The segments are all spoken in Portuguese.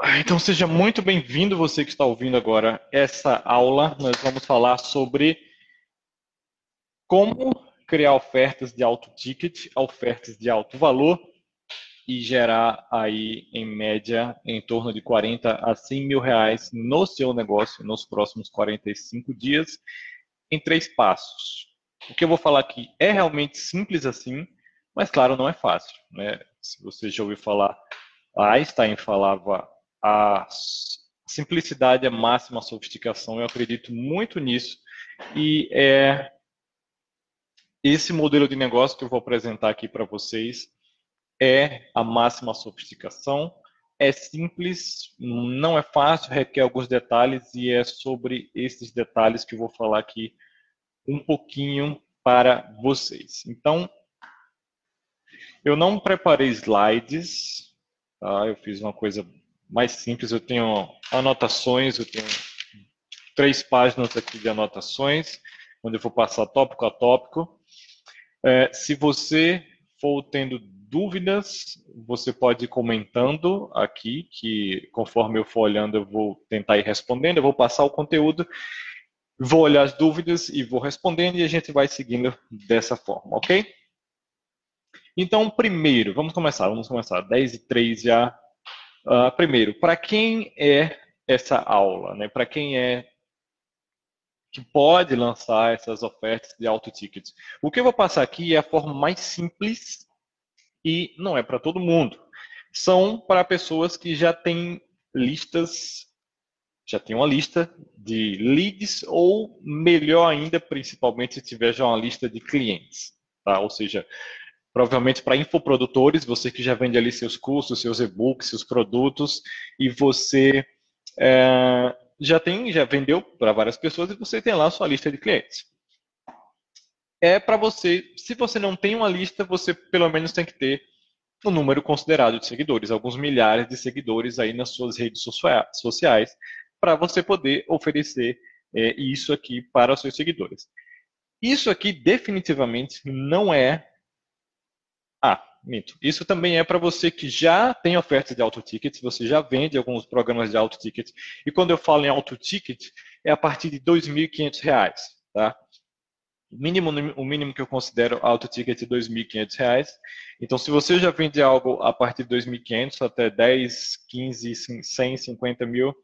Então seja muito bem-vindo você que está ouvindo agora essa aula. Nós vamos falar sobre como criar ofertas de alto ticket, ofertas de alto valor e gerar aí em média em torno de 40 a 100 mil reais no seu negócio nos próximos 45 dias em três passos. O que eu vou falar aqui é realmente simples assim, mas claro, não é fácil. Né? Se você já ouviu falar, Einstein falava a simplicidade é a máxima sofisticação. Eu acredito muito nisso. E é esse modelo de negócio que eu vou apresentar aqui para vocês é a máxima sofisticação. É simples, não é fácil, requer alguns detalhes e é sobre esses detalhes que eu vou falar aqui um pouquinho para vocês. Então, eu não preparei slides, tá? eu fiz uma coisa mais simples. Eu tenho anotações, eu tenho três páginas aqui de anotações, onde eu vou passar tópico a tópico. É, se você for tendo dúvidas, você pode ir comentando aqui, que conforme eu for olhando, eu vou tentar ir respondendo, eu vou passar o conteúdo, vou olhar as dúvidas e vou respondendo, e a gente vai seguindo dessa forma, ok? Então, primeiro, vamos começar, vamos começar. 10 e 3 já Uh, primeiro, para quem é essa aula? Né? Para quem é que pode lançar essas ofertas de alto ticket? O que eu vou passar aqui é a forma mais simples e não é para todo mundo. São para pessoas que já têm listas, já tem uma lista de leads ou melhor ainda, principalmente se tiver já uma lista de clientes. Tá? Ou seja, provavelmente para infoprodutores, você que já vende ali seus cursos, seus e-books, seus produtos, e você é, já tem, já vendeu para várias pessoas e você tem lá a sua lista de clientes. É para você, se você não tem uma lista, você pelo menos tem que ter um número considerado de seguidores, alguns milhares de seguidores aí nas suas redes sociais, para você poder oferecer é, isso aqui para os seus seguidores. Isso aqui definitivamente não é ah, minto. Isso também é para você que já tem ofertas de auto ticket, você já vende alguns programas de auto ticket. E quando eu falo em auto ticket, é a partir de R$ 2.500, tá? O mínimo, o mínimo que eu considero auto ticket é R$ 2.500. Então, se você já vende algo a partir de 2.500 até 10, 15, 100, 50 mil,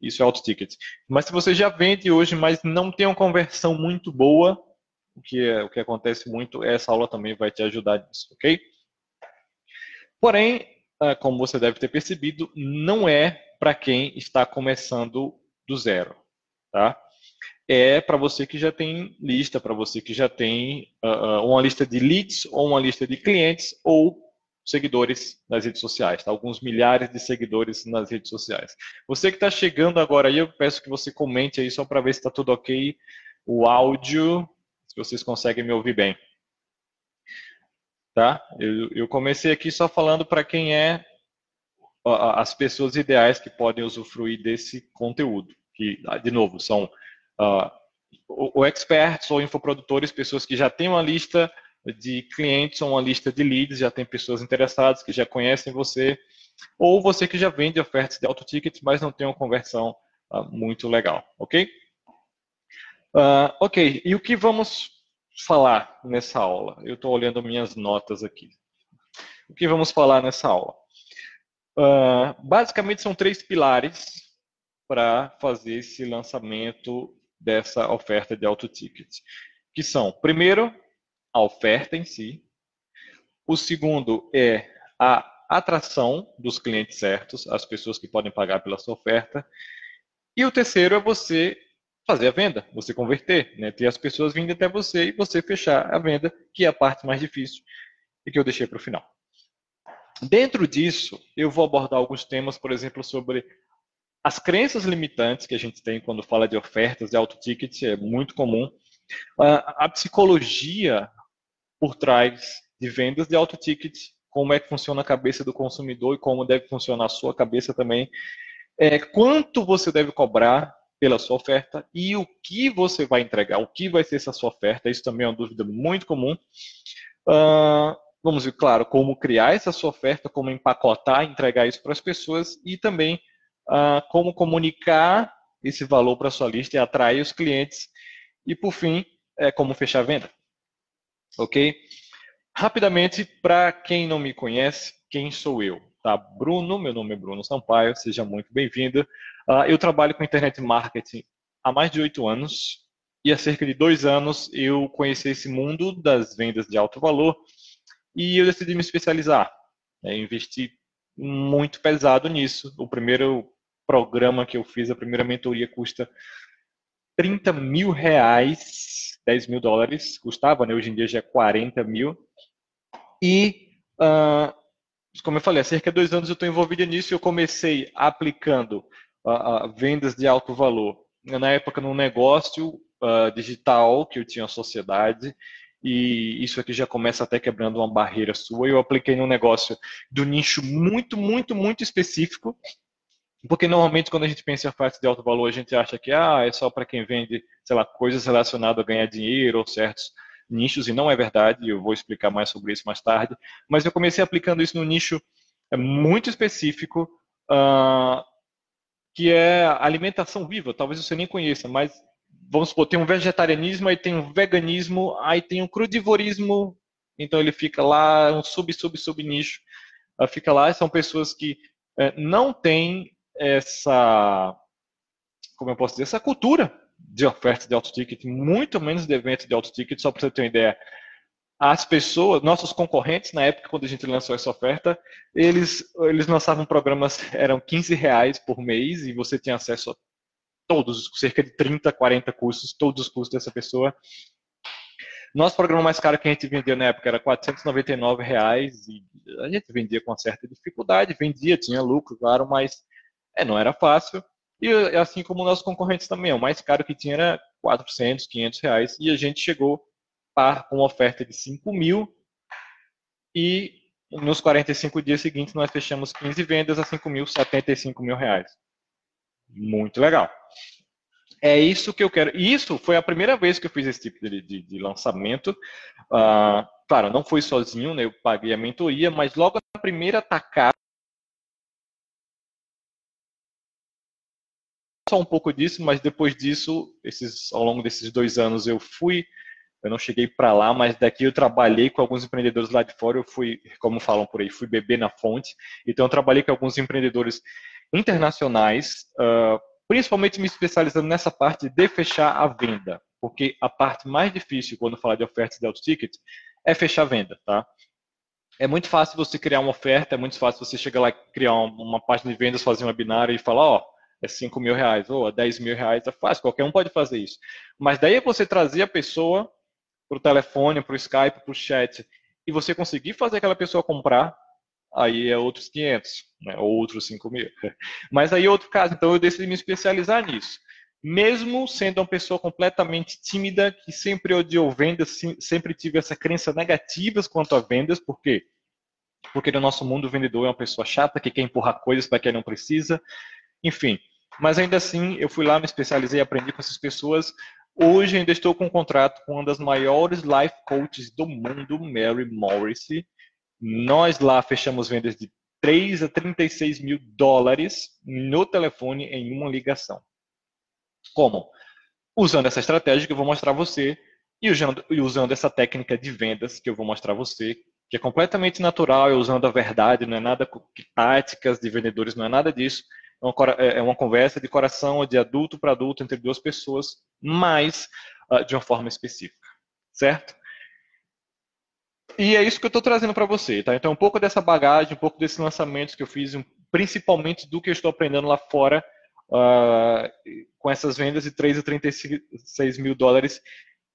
isso é auto ticket. Mas se você já vende hoje, mas não tem uma conversão muito boa, o que, é, o que acontece muito, essa aula também vai te ajudar nisso, ok? Porém, ah, como você deve ter percebido, não é para quem está começando do zero, tá? É para você que já tem lista, para você que já tem uh, uma lista de leads ou uma lista de clientes ou seguidores nas redes sociais, tá? alguns milhares de seguidores nas redes sociais. Você que está chegando agora aí, eu peço que você comente aí só para ver se está tudo ok. O áudio vocês conseguem me ouvir bem. Tá? Eu, eu comecei aqui só falando para quem é as pessoas ideais que podem usufruir desse conteúdo. Que, ah, de novo, são uh, ou experts ou infoprodutores, pessoas que já têm uma lista de clientes ou uma lista de leads, já tem pessoas interessadas que já conhecem você, ou você que já vende ofertas de auto ticket, mas não tem uma conversão uh, muito legal, ok? Uh, ok, e o que vamos falar nessa aula? Eu estou olhando minhas notas aqui. O que vamos falar nessa aula? Uh, basicamente são três pilares para fazer esse lançamento dessa oferta de auto ticket, que são, primeiro, a oferta em si. O segundo é a atração dos clientes certos, as pessoas que podem pagar pela sua oferta. E o terceiro é você fazer a venda, você converter, né? ter as pessoas vindo até você e você fechar a venda, que é a parte mais difícil e que eu deixei para o final. Dentro disso, eu vou abordar alguns temas, por exemplo, sobre as crenças limitantes que a gente tem quando fala de ofertas de auto ticket, é muito comum. A psicologia por trás de vendas de auto ticket, como é que funciona a cabeça do consumidor e como deve funcionar a sua cabeça também. É, quanto você deve cobrar pela sua oferta e o que você vai entregar, o que vai ser essa sua oferta. Isso também é uma dúvida muito comum. Uh, vamos ver, claro, como criar essa sua oferta, como empacotar, entregar isso para as pessoas e também uh, como comunicar esse valor para a sua lista e atrair os clientes. E, por fim, é como fechar a venda. Ok? Rapidamente, para quem não me conhece, quem sou eu? Tá? Bruno, meu nome é Bruno Sampaio, seja muito bem-vindo. Uh, eu trabalho com internet marketing há mais de oito anos e há cerca de dois anos eu conheci esse mundo das vendas de alto valor e eu decidi me especializar. Né? Investi muito pesado nisso. O primeiro programa que eu fiz, a primeira mentoria custa 30 mil reais, 10 mil dólares, custava, né? hoje em dia já é 40 mil. E uh, como eu falei, há cerca de dois anos eu estou envolvido nisso. Eu comecei aplicando uh, uh, vendas de alto valor. Na época, num negócio uh, digital que eu tinha a sociedade. E isso aqui já começa até quebrando uma barreira sua. Eu apliquei num negócio do nicho muito, muito, muito específico. Porque normalmente quando a gente pensa em ofertas de alto valor, a gente acha que ah, é só para quem vende, sei lá, coisas relacionadas a ganhar dinheiro ou certos nichos, e não é verdade, eu vou explicar mais sobre isso mais tarde, mas eu comecei aplicando isso no nicho é, muito específico, uh, que é alimentação viva. Talvez você nem conheça, mas vamos supor, tem um vegetarianismo, aí tem um veganismo, aí tem um crudivorismo, então ele fica lá, um sub, sub, sub nicho, uh, fica lá, são pessoas que uh, não têm essa, como eu posso dizer, essa cultura de oferta de auto ticket, muito menos de evento de auto ticket, só para você ter uma ideia. As pessoas, nossos concorrentes, na época quando a gente lançou essa oferta, eles, eles lançavam programas, eram 15 reais por mês e você tinha acesso a todos, cerca de 30, 40 cursos, todos os cursos dessa pessoa. Nosso programa mais caro que a gente vendia na época era 499 reais e a gente vendia com certa dificuldade, vendia, tinha lucro, claro, mas é, não era fácil. E assim como nossos concorrentes também, o mais caro que tinha era 400, 500 reais. E a gente chegou com uma oferta de 5 mil e nos 45 dias seguintes nós fechamos 15 vendas a 5 mil, 75 mil reais. Muito legal. É isso que eu quero. E isso foi a primeira vez que eu fiz esse tipo de, de, de lançamento. Uh, claro, não foi sozinho, né? eu paguei a mentoria, mas logo na primeira tacada só um pouco disso, mas depois disso, esses, ao longo desses dois anos, eu fui, eu não cheguei para lá, mas daqui eu trabalhei com alguns empreendedores lá de fora, eu fui, como falam por aí, fui beber na fonte. Então, eu trabalhei com alguns empreendedores internacionais, uh, principalmente me especializando nessa parte de fechar a venda, porque a parte mais difícil quando falar de ofertas de auto ticket é fechar a venda, tá? É muito fácil você criar uma oferta, é muito fácil você chegar lá criar uma página de vendas, fazer um webinar e falar, ó, oh, é 5 mil reais, ou 10 mil reais, é fácil, qualquer um pode fazer isso. Mas daí você trazer a pessoa para o telefone, para o Skype, para o chat, e você conseguir fazer aquela pessoa comprar, aí é outros 500, né, ou outros 5 mil. Mas aí é outro caso, então eu decidi me especializar nisso. Mesmo sendo uma pessoa completamente tímida, que sempre odiou vendas, sempre tive essa crença negativa quanto a vendas, por quê? Porque no nosso mundo o vendedor é uma pessoa chata que quer empurrar coisas para quem não precisa, enfim, mas ainda assim, eu fui lá, me especializei, aprendi com essas pessoas. Hoje ainda estou com um contrato com uma das maiores life coaches do mundo, Mary Morrissey. Nós lá fechamos vendas de 3 a 36 mil dólares no telefone em uma ligação. Como? Usando essa estratégia que eu vou mostrar a você e usando, e usando essa técnica de vendas que eu vou mostrar a você, que é completamente natural, é usando a verdade, não é nada táticas de vendedores, não é nada disso é uma, é, é uma conversa de coração de adulto para adulto entre duas pessoas, mas uh, de uma forma específica, certo? E é isso que eu estou trazendo para você, tá? Então, um pouco dessa bagagem, um pouco desses lançamentos que eu fiz, principalmente do que eu estou aprendendo lá fora, uh, com essas vendas de 3 a 36 mil dólares.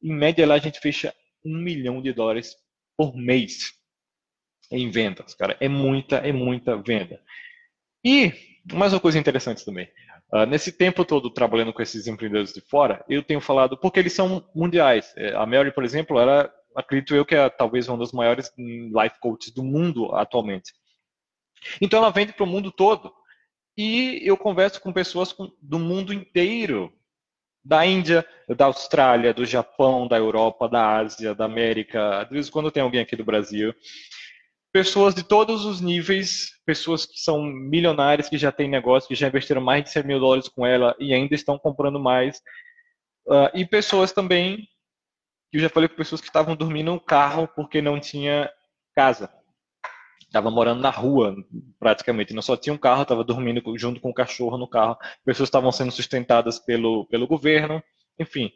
Em média, lá a gente fecha um milhão de dólares por mês em vendas, cara. É muita, é muita venda. E mais uma coisa interessante também. Uh, nesse tempo todo trabalhando com esses empreendedores de fora, eu tenho falado, porque eles são mundiais. É, a Mary, por exemplo, ela, acredito eu que é talvez uma das maiores life coaches do mundo atualmente. Então ela vende para o mundo todo. E eu converso com pessoas do mundo inteiro. Da Índia, da Austrália, do Japão, da Europa, da Ásia, da América. De vez em quando tem alguém aqui do Brasil. Pessoas de todos os níveis, pessoas que são milionárias, que já têm negócio, que já investiram mais de 100 mil dólares com ela e ainda estão comprando mais. Uh, e pessoas também, que eu já falei com pessoas que estavam dormindo no carro porque não tinha casa. Estava morando na rua, praticamente. Não só tinha um carro, estava dormindo junto com o cachorro no carro. Pessoas estavam sendo sustentadas pelo, pelo governo, enfim.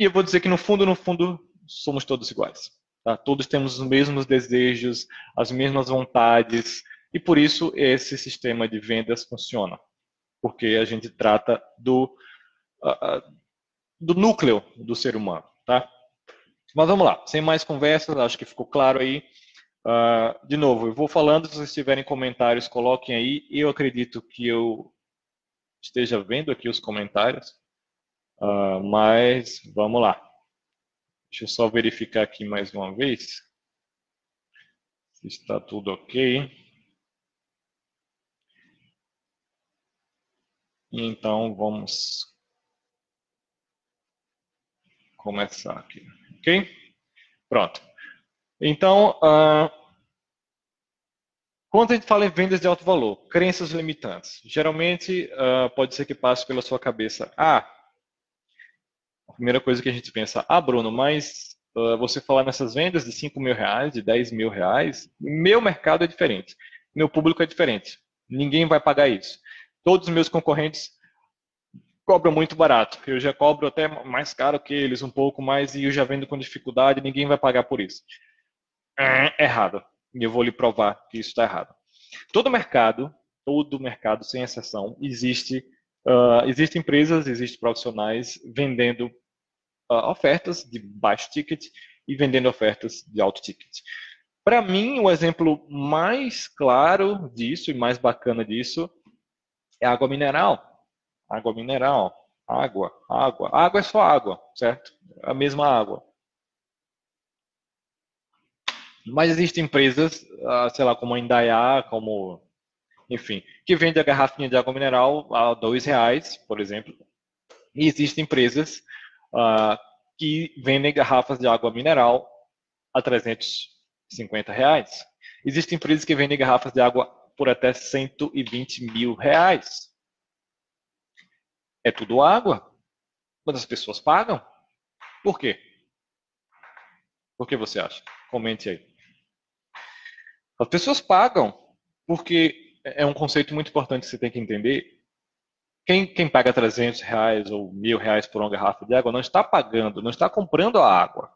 E eu vou dizer que no fundo, no fundo, somos todos iguais. Tá? Todos temos os mesmos desejos, as mesmas vontades, e por isso esse sistema de vendas funciona. Porque a gente trata do, uh, do núcleo do ser humano. Tá? Mas vamos lá, sem mais conversas, acho que ficou claro aí. Uh, de novo, eu vou falando, se vocês tiverem comentários, coloquem aí. Eu acredito que eu esteja vendo aqui os comentários, uh, mas vamos lá. Deixa eu só verificar aqui mais uma vez se está tudo ok. Então vamos começar aqui, ok? Pronto. Então, uh, quando a gente fala em vendas de alto valor, crenças limitantes, geralmente uh, pode ser que passe pela sua cabeça, ah, primeira coisa que a gente pensa, ah, Bruno, mas uh, você falar nessas vendas de 5 mil reais, de 10 mil reais, meu mercado é diferente, meu público é diferente, ninguém vai pagar isso. Todos os meus concorrentes cobram muito barato, eu já cobro até mais caro que eles, um pouco mais, e eu já vendo com dificuldade, ninguém vai pagar por isso. É errado. E eu vou lhe provar que isso está errado. Todo mercado, todo mercado, sem exceção, existe, uh, existem empresas, existem profissionais vendendo uh, ofertas de baixo ticket e vendendo ofertas de alto ticket. Para mim, o exemplo mais claro disso e mais bacana disso é água mineral. Água mineral, água, água. Água é só água, certo? A mesma água. Mas existem empresas, ah, sei lá, como a Indaiá, como, enfim, que vende a garrafinha de água mineral a dois reais, por exemplo. E existem empresas uh, que vendem garrafas de água mineral a 350 reais. Existem empresas que vendem garrafas de água por até 120 mil reais. É tudo água, mas as pessoas pagam. Por quê? Por que você acha? Comente aí. As pessoas pagam, porque é um conceito muito importante que você tem que entender. Quem, quem paga 300 reais ou mil reais por uma garrafa de água não está pagando, não está comprando a água.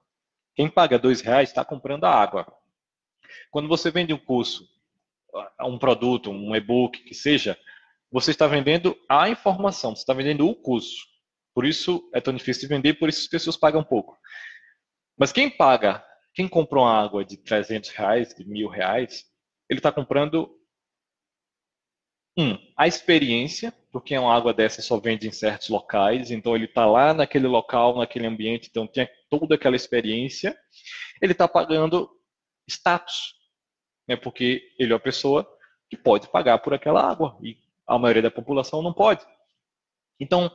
Quem paga dois reais está comprando a água. Quando você vende um curso, um produto, um e-book, que seja, você está vendendo a informação, você está vendendo o curso. Por isso é tão difícil de vender, por isso as pessoas pagam pouco. Mas quem paga quem comprou uma água de 300 reais, de mil reais, ele está comprando um, a experiência, porque uma água dessa só vende em certos locais, então ele está lá naquele local, naquele ambiente, então tem toda aquela experiência. Ele está pagando status, né, porque ele é uma pessoa que pode pagar por aquela água e a maioria da população não pode. Então,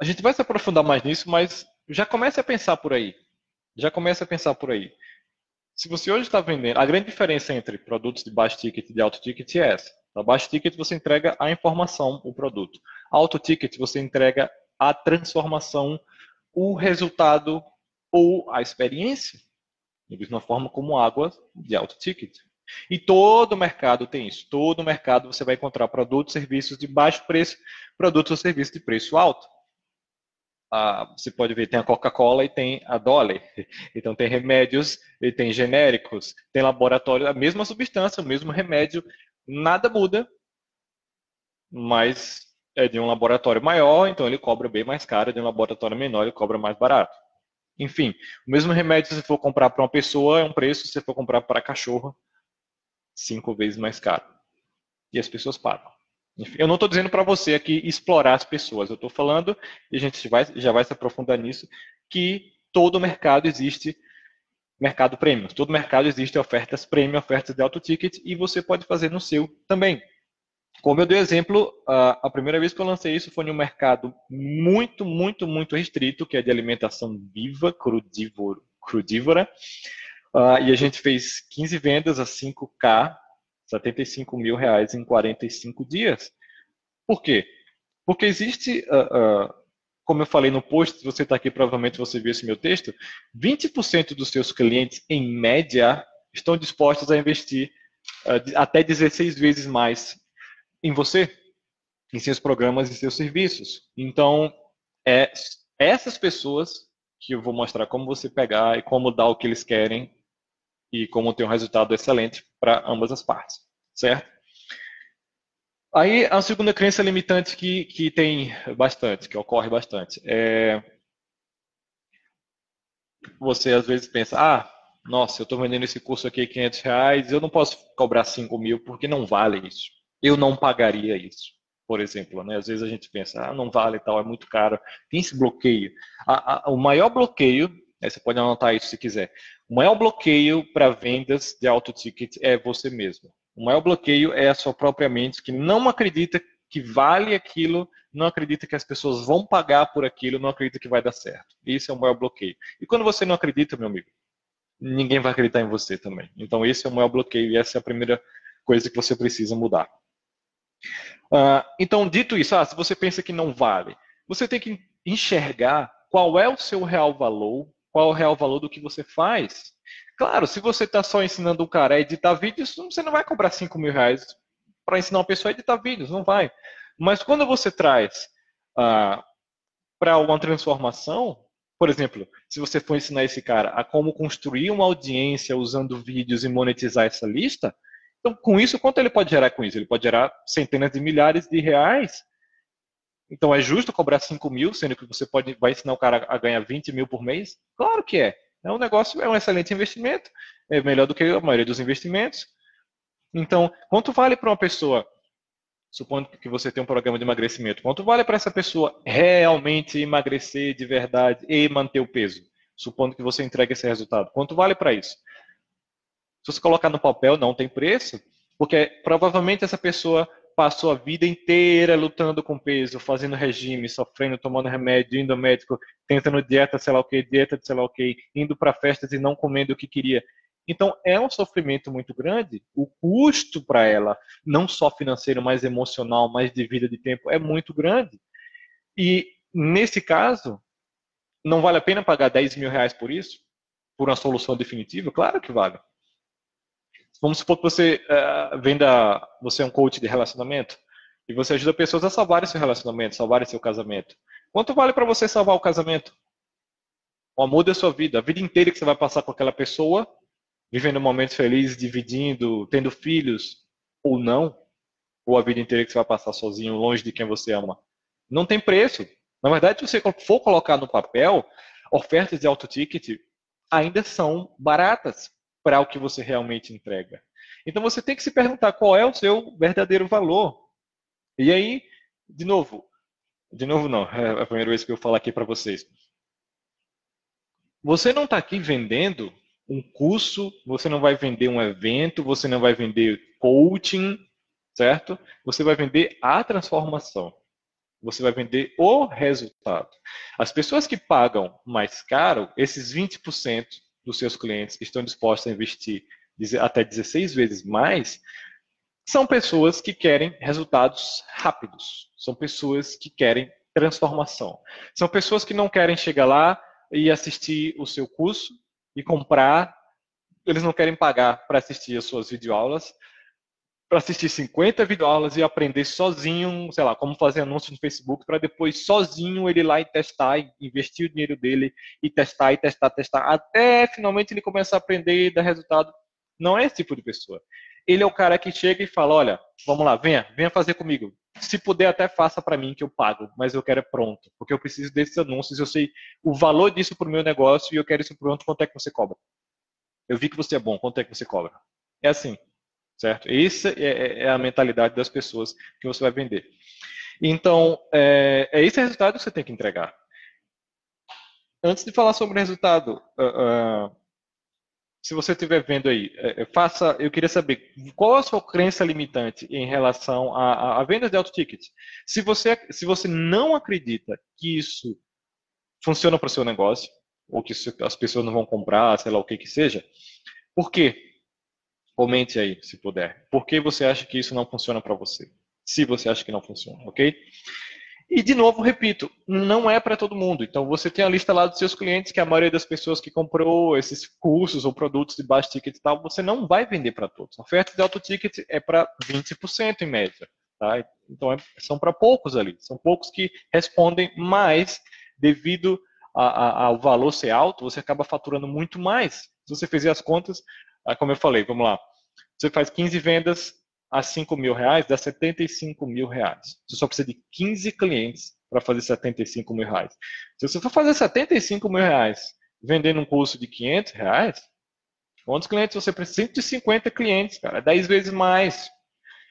a gente vai se aprofundar mais nisso, mas já comece a pensar por aí. Já comece a pensar por aí. Se você hoje está vendendo, a grande diferença entre produtos de baixo ticket e de alto ticket é essa. Na baixo ticket você entrega a informação, o produto. Alto ticket você entrega a transformação, o resultado ou a experiência. Da mesma forma como água de alto ticket. E todo mercado tem isso. Todo mercado você vai encontrar produtos serviços de baixo preço, produtos ou serviços de preço alto a, você pode ver, tem a Coca-Cola e tem a Dolly. Então tem remédios, e tem genéricos, tem laboratório, a mesma substância, o mesmo remédio, nada muda, mas é de um laboratório maior, então ele cobra bem mais caro, de um laboratório menor ele cobra mais barato. Enfim, o mesmo remédio se for comprar para uma pessoa é um preço, se for comprar para cachorro, cinco vezes mais caro. E as pessoas pagam. Eu não estou dizendo para você aqui explorar as pessoas, eu estou falando, e a gente vai, já vai se aprofundar nisso, que todo mercado existe mercado premium. Todo mercado existe ofertas premium, ofertas de alto ticket, e você pode fazer no seu também. Como eu dei exemplo, a primeira vez que eu lancei isso foi em um mercado muito, muito, muito restrito, que é de alimentação viva, crudívoro, crudívora, Uh, e a gente fez 15 vendas a 5K, 75 mil reais em 45 dias. Por quê? Porque existe, uh, como eu falei no post, se você está aqui, provavelmente você viu esse meu texto, 20% dos seus clientes, em média, estão dispostos a investir até 16 vezes mais em você, em seus programas e seus serviços. Então, é essas pessoas que eu vou mostrar como você pegar e como dar o que eles querem e como ter um resultado excelente para ambas as partes, certo? Aí, a segunda crença limitante que, que tem bastante, que ocorre bastante, é você às vezes pensa, ah, nossa, eu estou vendendo esse curso aqui 500 reais, eu não posso cobrar 5 mil porque não vale isso. Eu não pagaria isso, por exemplo. Né? Às vezes a gente pensa, ah, não vale tal, é muito caro. Tem esse bloqueio. A, a, o maior bloqueio, né, você pode anotar isso se quiser, o maior bloqueio para vendas de auto ticket é você mesmo. O maior bloqueio é a sua própria mente que não acredita que vale aquilo, não acredita que as pessoas vão pagar por aquilo, não acredita que vai dar certo. Esse é o maior bloqueio. E quando você não acredita, meu amigo, ninguém vai acreditar em você também. Então esse é o maior bloqueio e essa é a primeira coisa que você precisa mudar. Uh, então, dito isso, ah, se você pensa que não vale, você tem que enxergar qual é o seu real valor, qual é o real valor do que você faz. Claro, se você está só ensinando o cara a editar vídeos, você não vai cobrar 5 mil reais para ensinar uma pessoa a editar vídeos, não vai. Mas quando você traz uh, para uma transformação, por exemplo, se você for ensinar esse cara a como construir uma audiência usando vídeos e monetizar essa lista, então com isso, quanto ele pode gerar com isso? Ele pode gerar centenas de milhares de reais. Então é justo cobrar 5 mil, sendo que você pode, vai ensinar o cara a ganhar 20 mil por mês? Claro que é. É um negócio, é um excelente investimento, é melhor do que a maioria dos investimentos. Então, quanto vale para uma pessoa supondo que você tem um programa de emagrecimento, quanto vale para essa pessoa realmente emagrecer de verdade e manter o peso? Supondo que você entregue esse resultado. Quanto vale para isso? Se você colocar no papel, não tem preço, porque provavelmente essa pessoa passou a vida inteira lutando com peso, fazendo regime, sofrendo, tomando remédio, indo ao médico, tentando dieta, sei lá o que, dieta de sei lá o que, indo para festas e não comendo o que queria. Então, é um sofrimento muito grande. O custo para ela, não só financeiro, mas emocional, mais de vida, de tempo, é muito grande. E, nesse caso, não vale a pena pagar 10 mil reais por isso? Por uma solução definitiva? Claro que vale. Vamos supor que você uh, venda, você é um coach de relacionamento e você ajuda pessoas a salvarem seu relacionamento, salvarem seu casamento. Quanto vale para você salvar o casamento? O amor da sua vida, a vida inteira que você vai passar com aquela pessoa vivendo momentos felizes, dividindo, tendo filhos ou não, ou a vida inteira que você vai passar sozinho, longe de quem você ama. Não tem preço. Na verdade, se você for colocar no papel, ofertas de alto ticket ainda são baratas para o que você realmente entrega. Então você tem que se perguntar qual é o seu verdadeiro valor. E aí, de novo, de novo não, é a primeira vez que eu falo aqui para vocês. Você não está aqui vendendo um curso, você não vai vender um evento, você não vai vender coaching, certo? Você vai vender a transformação. Você vai vender o resultado. As pessoas que pagam mais caro, esses 20% dos seus clientes estão dispostos a investir até 16 vezes mais, são pessoas que querem resultados rápidos. São pessoas que querem transformação. São pessoas que não querem chegar lá e assistir o seu curso e comprar, eles não querem pagar para assistir as suas videoaulas, para assistir 50 videoaulas e aprender sozinho, sei lá, como fazer anúncios no Facebook, para depois sozinho ele ir lá e testar, investir o dinheiro dele e testar e testar, testar, até finalmente ele começar a aprender e dar resultado. Não é esse tipo de pessoa. Ele é o cara que chega e fala, olha, vamos lá, venha, venha fazer comigo. Se puder, até faça para mim que eu pago, mas eu quero é pronto, porque eu preciso desses anúncios, eu sei o valor disso para o meu negócio e eu quero isso pronto, quanto é que você cobra? Eu vi que você é bom, quanto é que você cobra? É assim, certo? Essa é, é, é a mentalidade das pessoas que você vai vender. Então, é, é esse resultado que você tem que entregar. Antes de falar sobre o resultado, uh, uh, se você estiver vendo aí, é, é, faça. Eu queria saber qual a sua crença limitante em relação a, a, a vendas de auto ticket. Se você, se você não acredita que isso funciona para o seu negócio, ou que as pessoas não vão comprar, sei lá o que que seja. Por quê? Comente aí, se puder. Por que você acha que isso não funciona para você? Se você acha que não funciona, ok? E, de novo, repito, não é para todo mundo. Então, você tem a lista lá dos seus clientes, que a maioria das pessoas que comprou esses cursos ou produtos de baixo ticket e tal, você não vai vender para todos. A oferta de alto ticket é para 20% em média. Tá? Então, é, são para poucos ali. São poucos que respondem mais devido ao valor ser alto, você acaba faturando muito mais. Se você fizer as contas, como eu falei, vamos lá. Você faz 15 vendas, a 5 mil reais dá 75 mil reais. Você só precisa de 15 clientes para fazer 75 mil reais. Se você for fazer 75 mil reais vendendo um curso de 500 reais, quantos clientes você precisa? 150 clientes, cara, 10 vezes mais.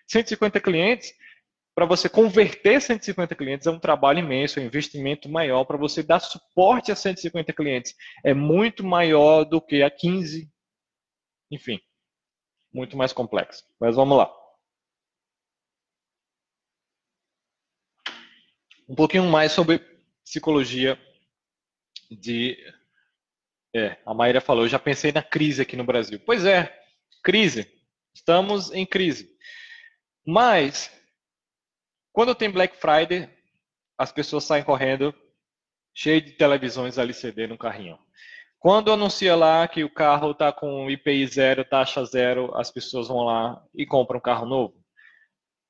150 clientes, para você converter 150 clientes é um trabalho imenso, é um investimento maior. Para você dar suporte a 150 clientes é muito maior do que a 15. Enfim, muito mais complexo. Mas vamos lá. um pouquinho mais sobre psicologia de. É, a Maíra falou, eu já pensei na crise aqui no Brasil. Pois é, crise. Estamos em crise. Mas, quando tem Black Friday, as pessoas saem correndo, cheio de televisões LCD no carrinho. Quando anuncia lá que o carro está com IPI zero, taxa zero, as pessoas vão lá e compram um carro novo.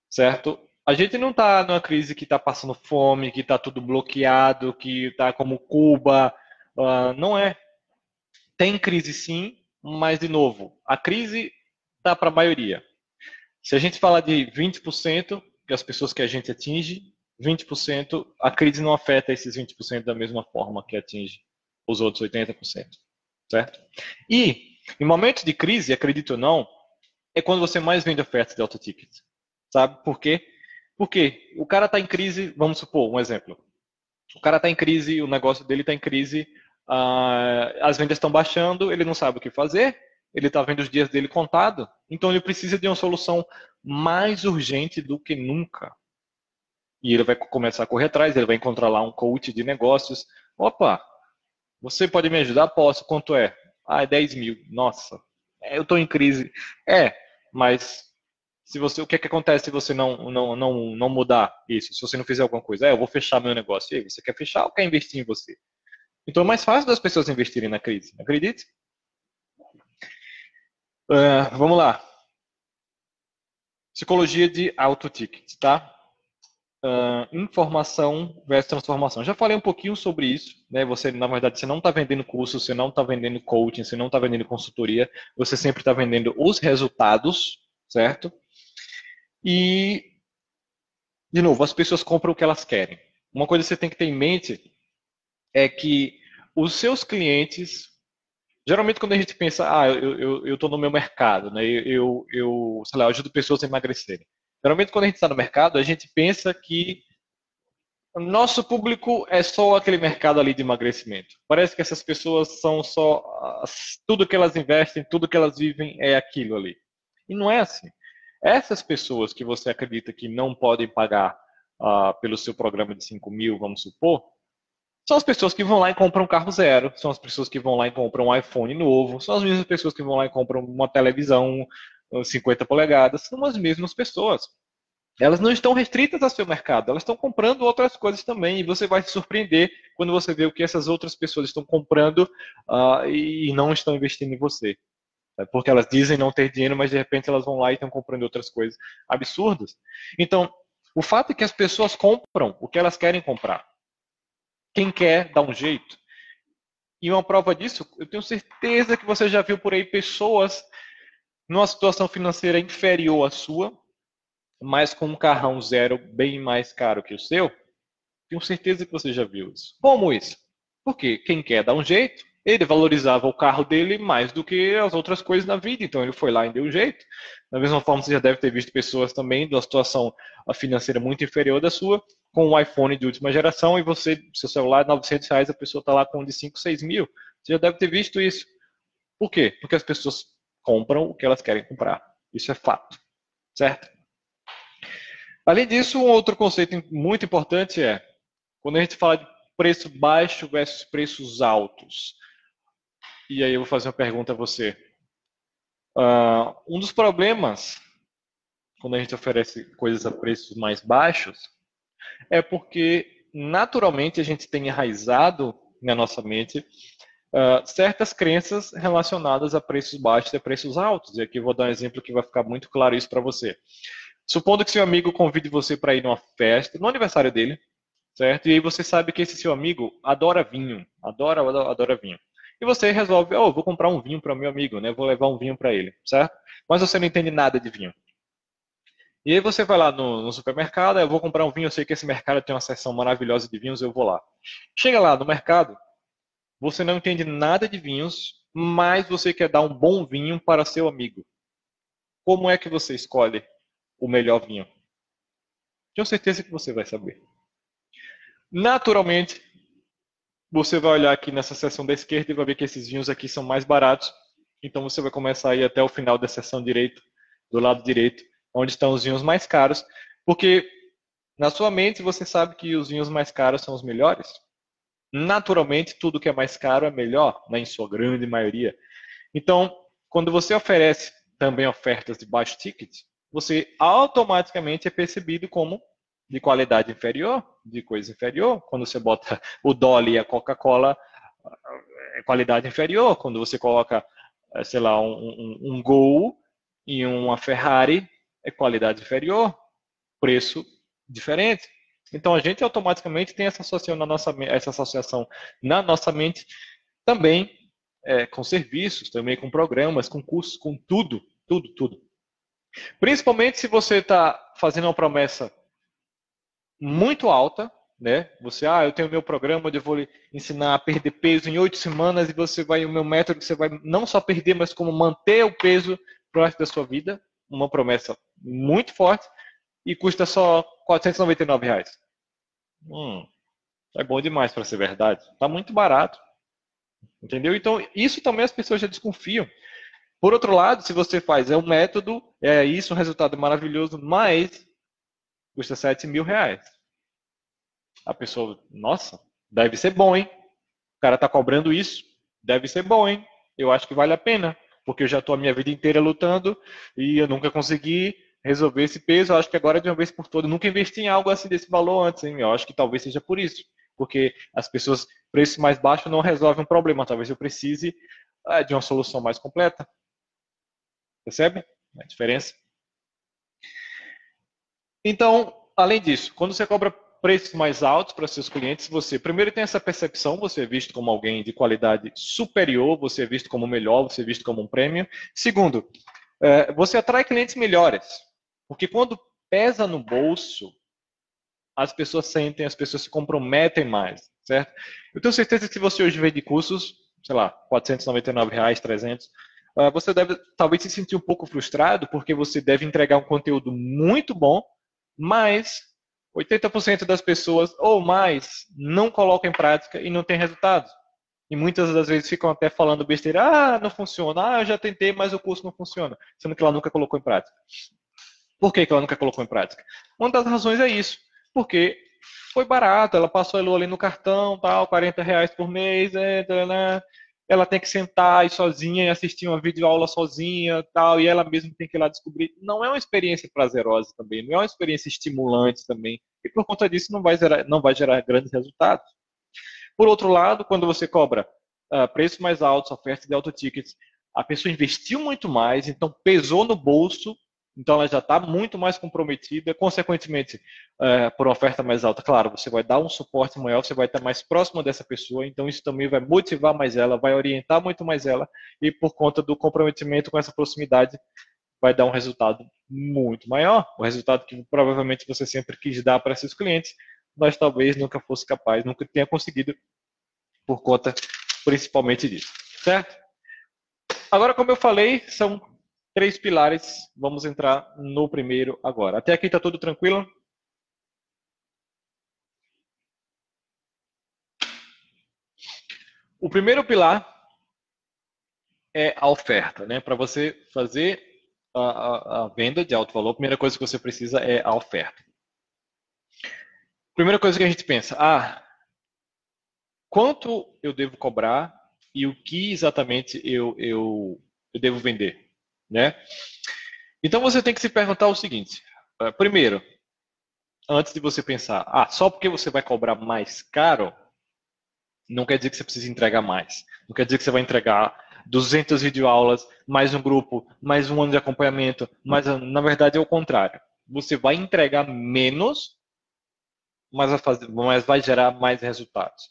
Certo? A gente não está numa crise que está passando fome, que está tudo bloqueado, que está como Cuba. Uh, não é. Tem crise sim, mas, de novo, a crise está para a maioria. Se a gente falar de 20%, que as pessoas que a gente atinge, 20%, a crise não afeta esses 20% da mesma forma que atinge os outros 80%. Certo? E, em momentos de crise, acredito ou não, é quando você mais vende ofertas de auto ticket. Sabe por quê? Por quê? O cara está em crise, vamos supor, um exemplo. O cara está em crise, o negócio dele está em crise, uh, as vendas estão baixando, ele não sabe o que fazer, ele está vendo os dias dele contado, então ele precisa de uma solução mais urgente do que nunca. E ele vai começar a correr atrás, ele vai encontrar lá um coach de negócios. Opa, você pode me ajudar? Posso. Quanto é? Ah, é 10 mil. Nossa, eu estou em crise. É, mas se você, o que, é que acontece se você não, não, não, não mudar isso? Se você não fizer alguma coisa, é, eu vou fechar meu negócio. E aí, você quer fechar ou quer investir em você? Então é mais fácil das pessoas investirem na crise, acredite? Uh, vamos lá. Psicologia de auto ticket, tá? Uh, informação versus transformação. Já falei um pouquinho sobre isso, né? Você, na verdade, você não está vendendo curso, você não está vendendo coaching, você não está vendendo consultoria, você sempre está vendendo os resultados, certo? E, de novo, as pessoas compram o que elas querem. Uma coisa que você tem que ter em mente é que os seus clientes, geralmente quando a gente pensa, ah, eu estou no meu mercado, né? eu, eu, sei lá, eu ajudo pessoas a emagrecerem. Geralmente quando a gente está no mercado, a gente pensa que nosso público é só aquele mercado ali de emagrecimento. Parece que essas pessoas são só tudo que elas investem, tudo que elas vivem é aquilo ali. E não é assim. Essas pessoas que você acredita que não podem pagar uh, pelo seu programa de 5 mil, vamos supor, são as pessoas que vão lá e compram um carro zero, são as pessoas que vão lá e compram um iPhone novo, são as mesmas pessoas que vão lá e compram uma televisão 50 polegadas, são as mesmas pessoas. Elas não estão restritas ao seu mercado, elas estão comprando outras coisas também, e você vai se surpreender quando você vê o que essas outras pessoas estão comprando uh, e não estão investindo em você. É porque elas dizem não ter dinheiro, mas de repente elas vão lá e estão comprando outras coisas absurdas. Então, o fato é que as pessoas compram o que elas querem comprar. Quem quer dá um jeito. E uma prova disso, eu tenho certeza que você já viu por aí pessoas numa situação financeira inferior à sua, mas com um carrão zero bem mais caro que o seu. Tenho certeza que você já viu isso. Como isso? Porque quem quer dá um jeito, ele valorizava o carro dele mais do que as outras coisas na vida, então ele foi lá e deu um jeito. Da mesma forma, você já deve ter visto pessoas também de uma situação financeira muito inferior da sua, com um iPhone de última geração, e você, seu celular, 900 reais, a pessoa está lá com um de 5, 6 mil. Você já deve ter visto isso. Por quê? Porque as pessoas compram o que elas querem comprar. Isso é fato. Certo? Além disso, um outro conceito muito importante é, quando a gente fala de preço baixo versus preços altos. E aí eu vou fazer uma pergunta a você. Uh, um dos problemas quando a gente oferece coisas a preços mais baixos é porque naturalmente a gente tem enraizado na nossa mente uh, certas crenças relacionadas a preços baixos e a preços altos. E aqui eu vou dar um exemplo que vai ficar muito claro isso para você. Supondo que seu amigo convide você para ir numa festa, no aniversário dele, certo? E aí você sabe que esse seu amigo adora vinho, adora, adora, adora vinho. E você resolve, oh, vou comprar um vinho para meu amigo, né? Vou levar um vinho para ele, certo? Mas você não entende nada de vinho. E aí você vai lá no, no, supermercado, eu vou comprar um vinho, eu sei que esse mercado tem uma seção maravilhosa de vinhos, eu vou lá. Chega lá no mercado, você não entende nada de vinhos, mas você quer dar um bom vinho para seu amigo. Como é que você escolhe o melhor vinho? Tenho certeza que você vai saber. Naturalmente, você vai olhar aqui nessa seção da esquerda e vai ver que esses vinhos aqui são mais baratos. Então você vai começar a ir até o final da seção direita, do lado direito, onde estão os vinhos mais caros, porque na sua mente você sabe que os vinhos mais caros são os melhores. Naturalmente, tudo que é mais caro é melhor, né, em sua grande maioria. Então, quando você oferece também ofertas de baixo ticket, você automaticamente é percebido como de qualidade inferior, de coisa inferior. Quando você bota o Dolly e a Coca-Cola, é qualidade inferior. Quando você coloca, sei lá, um, um, um Gol e uma Ferrari, é qualidade inferior, preço diferente. Então a gente automaticamente tem essa associação na nossa, essa associação na nossa mente também é, com serviços, também com programas, com cursos, com tudo, tudo, tudo. Principalmente se você está fazendo uma promessa muito alta, né? Você, ah, eu tenho meu programa onde eu vou lhe ensinar a perder peso em oito semanas e você vai, o meu método que você vai não só perder, mas como manter o peso pro resto da sua vida uma promessa muito forte e custa só 499 reais. Hum, é bom demais para ser verdade. Está muito barato. Entendeu? Então, isso também as pessoas já desconfiam. Por outro lado, se você faz, é um método, é isso, um resultado maravilhoso, mas custa 7 mil reais. A pessoa, nossa, deve ser bom, hein? O cara está cobrando isso, deve ser bom, hein? Eu acho que vale a pena porque eu já estou a minha vida inteira lutando e eu nunca consegui resolver esse peso. Eu acho que agora, de uma vez por todas, nunca investi em algo assim desse valor antes. Hein? Eu acho que talvez seja por isso. Porque as pessoas, preço mais baixo não resolve um problema. Talvez eu precise ah, de uma solução mais completa. Percebe a diferença? Então, além disso, quando você cobra preços mais altos para seus clientes, você primeiro tem essa percepção, você é visto como alguém de qualidade superior, você é visto como melhor, você é visto como um prêmio. Segundo, é, você atrai clientes melhores, porque quando pesa no bolso, as pessoas sentem, as pessoas se comprometem mais, certo? Eu tenho certeza que se você hoje vende cursos, sei lá, 499 reais, 300, é, você deve talvez se sentir um pouco frustrado, porque você deve entregar um conteúdo muito bom, mas 80% das pessoas ou mais não colocam em prática e não tem resultado. E muitas das vezes ficam até falando besteira, ah, não funciona, ah, eu já tentei, mas o curso não funciona, sendo que ela nunca colocou em prática. Por que, que ela nunca colocou em prática? Uma das razões é isso, porque foi barato, ela passou ali no cartão, tal, 40 reais por mês, é, né? ela tem que sentar e sozinha e assistir uma videoaula sozinha tal, e ela mesma tem que ir lá descobrir. Não é uma experiência prazerosa também, não é uma experiência estimulante também, e por conta disso não vai gerar, não vai gerar grandes resultados. Por outro lado, quando você cobra uh, preços mais altos, ofertas de auto tickets, a pessoa investiu muito mais, então pesou no bolso então ela já está muito mais comprometida, consequentemente, é, por uma oferta mais alta, claro, você vai dar um suporte maior, você vai estar mais próximo dessa pessoa, então isso também vai motivar mais ela, vai orientar muito mais ela, e por conta do comprometimento com essa proximidade, vai dar um resultado muito maior, o resultado que provavelmente você sempre quis dar para seus clientes, mas talvez nunca fosse capaz, nunca tenha conseguido, por conta principalmente disso, certo? Agora, como eu falei, são três pilares. Vamos entrar no primeiro agora. Até aqui está tudo tranquilo? O primeiro pilar é a oferta, né? Para você fazer a, a, a, venda de alto valor, a primeira coisa que você precisa é a oferta. Primeira coisa que a gente pensa, ah, quanto eu devo cobrar e o que exatamente eu, eu, eu devo vender, né? Então você tem que se perguntar o seguinte: eh, primeiro, antes de você pensar, ah, só porque você vai cobrar mais caro, não quer dizer que você precisa entregar mais. Não quer dizer que você vai entregar 200 videoaulas, mais um grupo, mais um ano de acompanhamento, mas na verdade é o contrário. Você vai entregar menos, mas fazer, mas vai gerar mais resultados.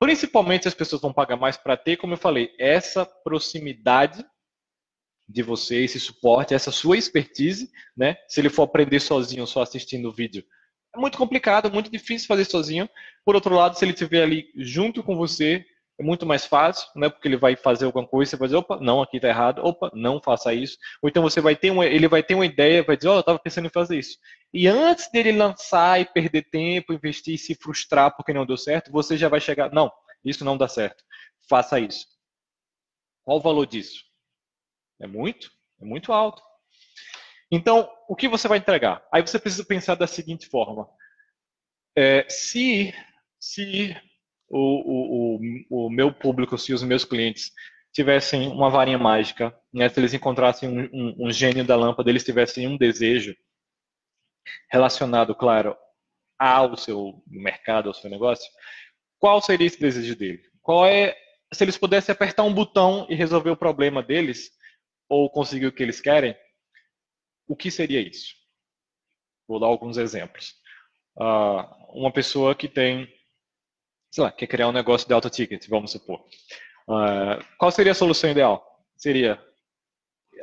Principalmente as pessoas vão pagar mais para ter, como eu falei, essa proximidade de você, esse suporte, essa sua expertise, né? Se ele for aprender sozinho, só assistindo o vídeo, é muito complicado, muito difícil fazer sozinho. Por outro lado, se ele estiver ali junto com você, é muito mais fácil, né? Porque ele vai fazer alguma coisa, você vai dizer, opa, não, aqui está errado, opa, não faça isso. Ou então você vai ter uma, ele vai ter uma ideia, vai dizer, ó, oh, eu estava pensando em fazer isso. E antes dele lançar e perder tempo, investir e se frustrar porque não deu certo, você já vai chegar, não, isso não dá certo. Faça isso. Qual o valor disso? É muito? É muito alto. Então, o que você vai entregar? Aí você precisa pensar da seguinte forma: é, se, se o, o, o, meu público, se os meus clientes tivessem uma varinha mágica, né, se eles encontrassem um, um, um gênio da lâmpada, eles tivessem um desejo relacionado, claro, ao seu mercado, ao seu negócio, qual seria esse desejo dele? Qual é, se eles pudessem apertar um botão e resolver o problema deles, ou conseguir o que eles querem, o que seria isso? Vou dar alguns exemplos. Uh, uma pessoa que tem, sei lá, quer criar um negócio de alta ticket, vamos supor. Uh, qual seria a solução ideal? Seria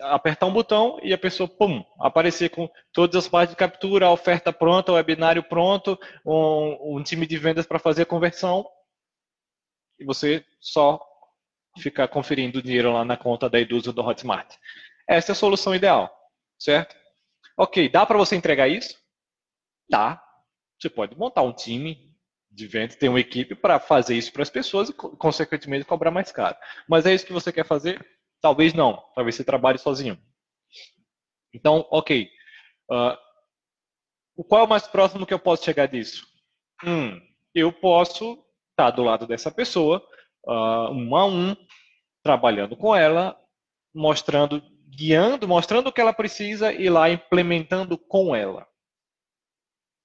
apertar um botão e a pessoa, pum, aparecer com todas as partes de captura, a oferta pronta, o webinário pronto, um, um time de vendas para fazer a conversão e você só ficar conferindo dinheiro lá na conta da Edusa do Hotmart. Essa é a solução ideal certo? Ok, dá para você entregar isso? Dá. Você pode montar um time de vendas, ter uma equipe para fazer isso para as pessoas e, consequentemente, cobrar mais caro. Mas é isso que você quer fazer? Talvez não. Talvez você trabalhe sozinho. Então, ok. Uh, qual é o mais próximo que eu posso chegar disso? Hum, eu posso estar tá do lado dessa pessoa, uh, um a um, trabalhando com ela, mostrando guiando, mostrando o que ela precisa e lá implementando com ela.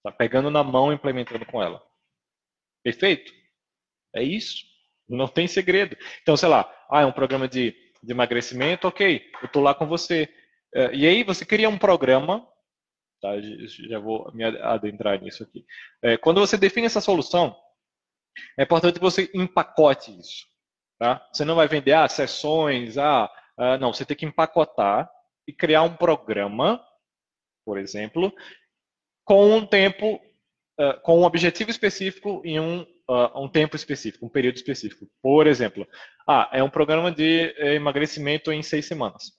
Tá pegando na mão implementando com ela. Perfeito? É isso. Não tem segredo. Então, sei lá, ah, é um programa de, de emagrecimento, ok, eu estou lá com você. É, e aí você cria um programa, tá? já vou me adentrar nisso aqui. É, quando você define essa solução, é importante que você empacote isso. Tá? Você não vai vender ah, sessões, ah, Uh, não, você tem que empacotar e criar um programa, por exemplo, com um tempo, uh, com um objetivo específico em um, uh, um tempo específico, um período específico. Por exemplo, ah, é um programa de eh, emagrecimento em seis semanas.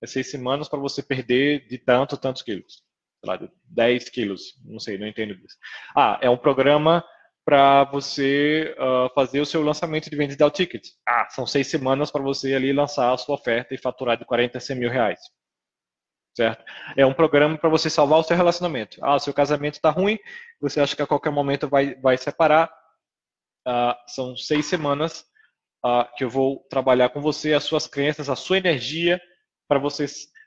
É seis semanas para você perder de tanto, tantos quilos. Sei lá, de 10 quilos, não sei, não entendo disso. Ah, é um programa para você uh, fazer o seu lançamento de vendas de ticket. Ah, são seis semanas para você ali lançar a sua oferta e faturar de 40 a 100 mil reais. Certo? É um programa para você salvar o seu relacionamento. Ah, o seu casamento está ruim, você acha que a qualquer momento vai, vai separar. Uh, são seis semanas uh, que eu vou trabalhar com você, as suas crenças, a sua energia, para você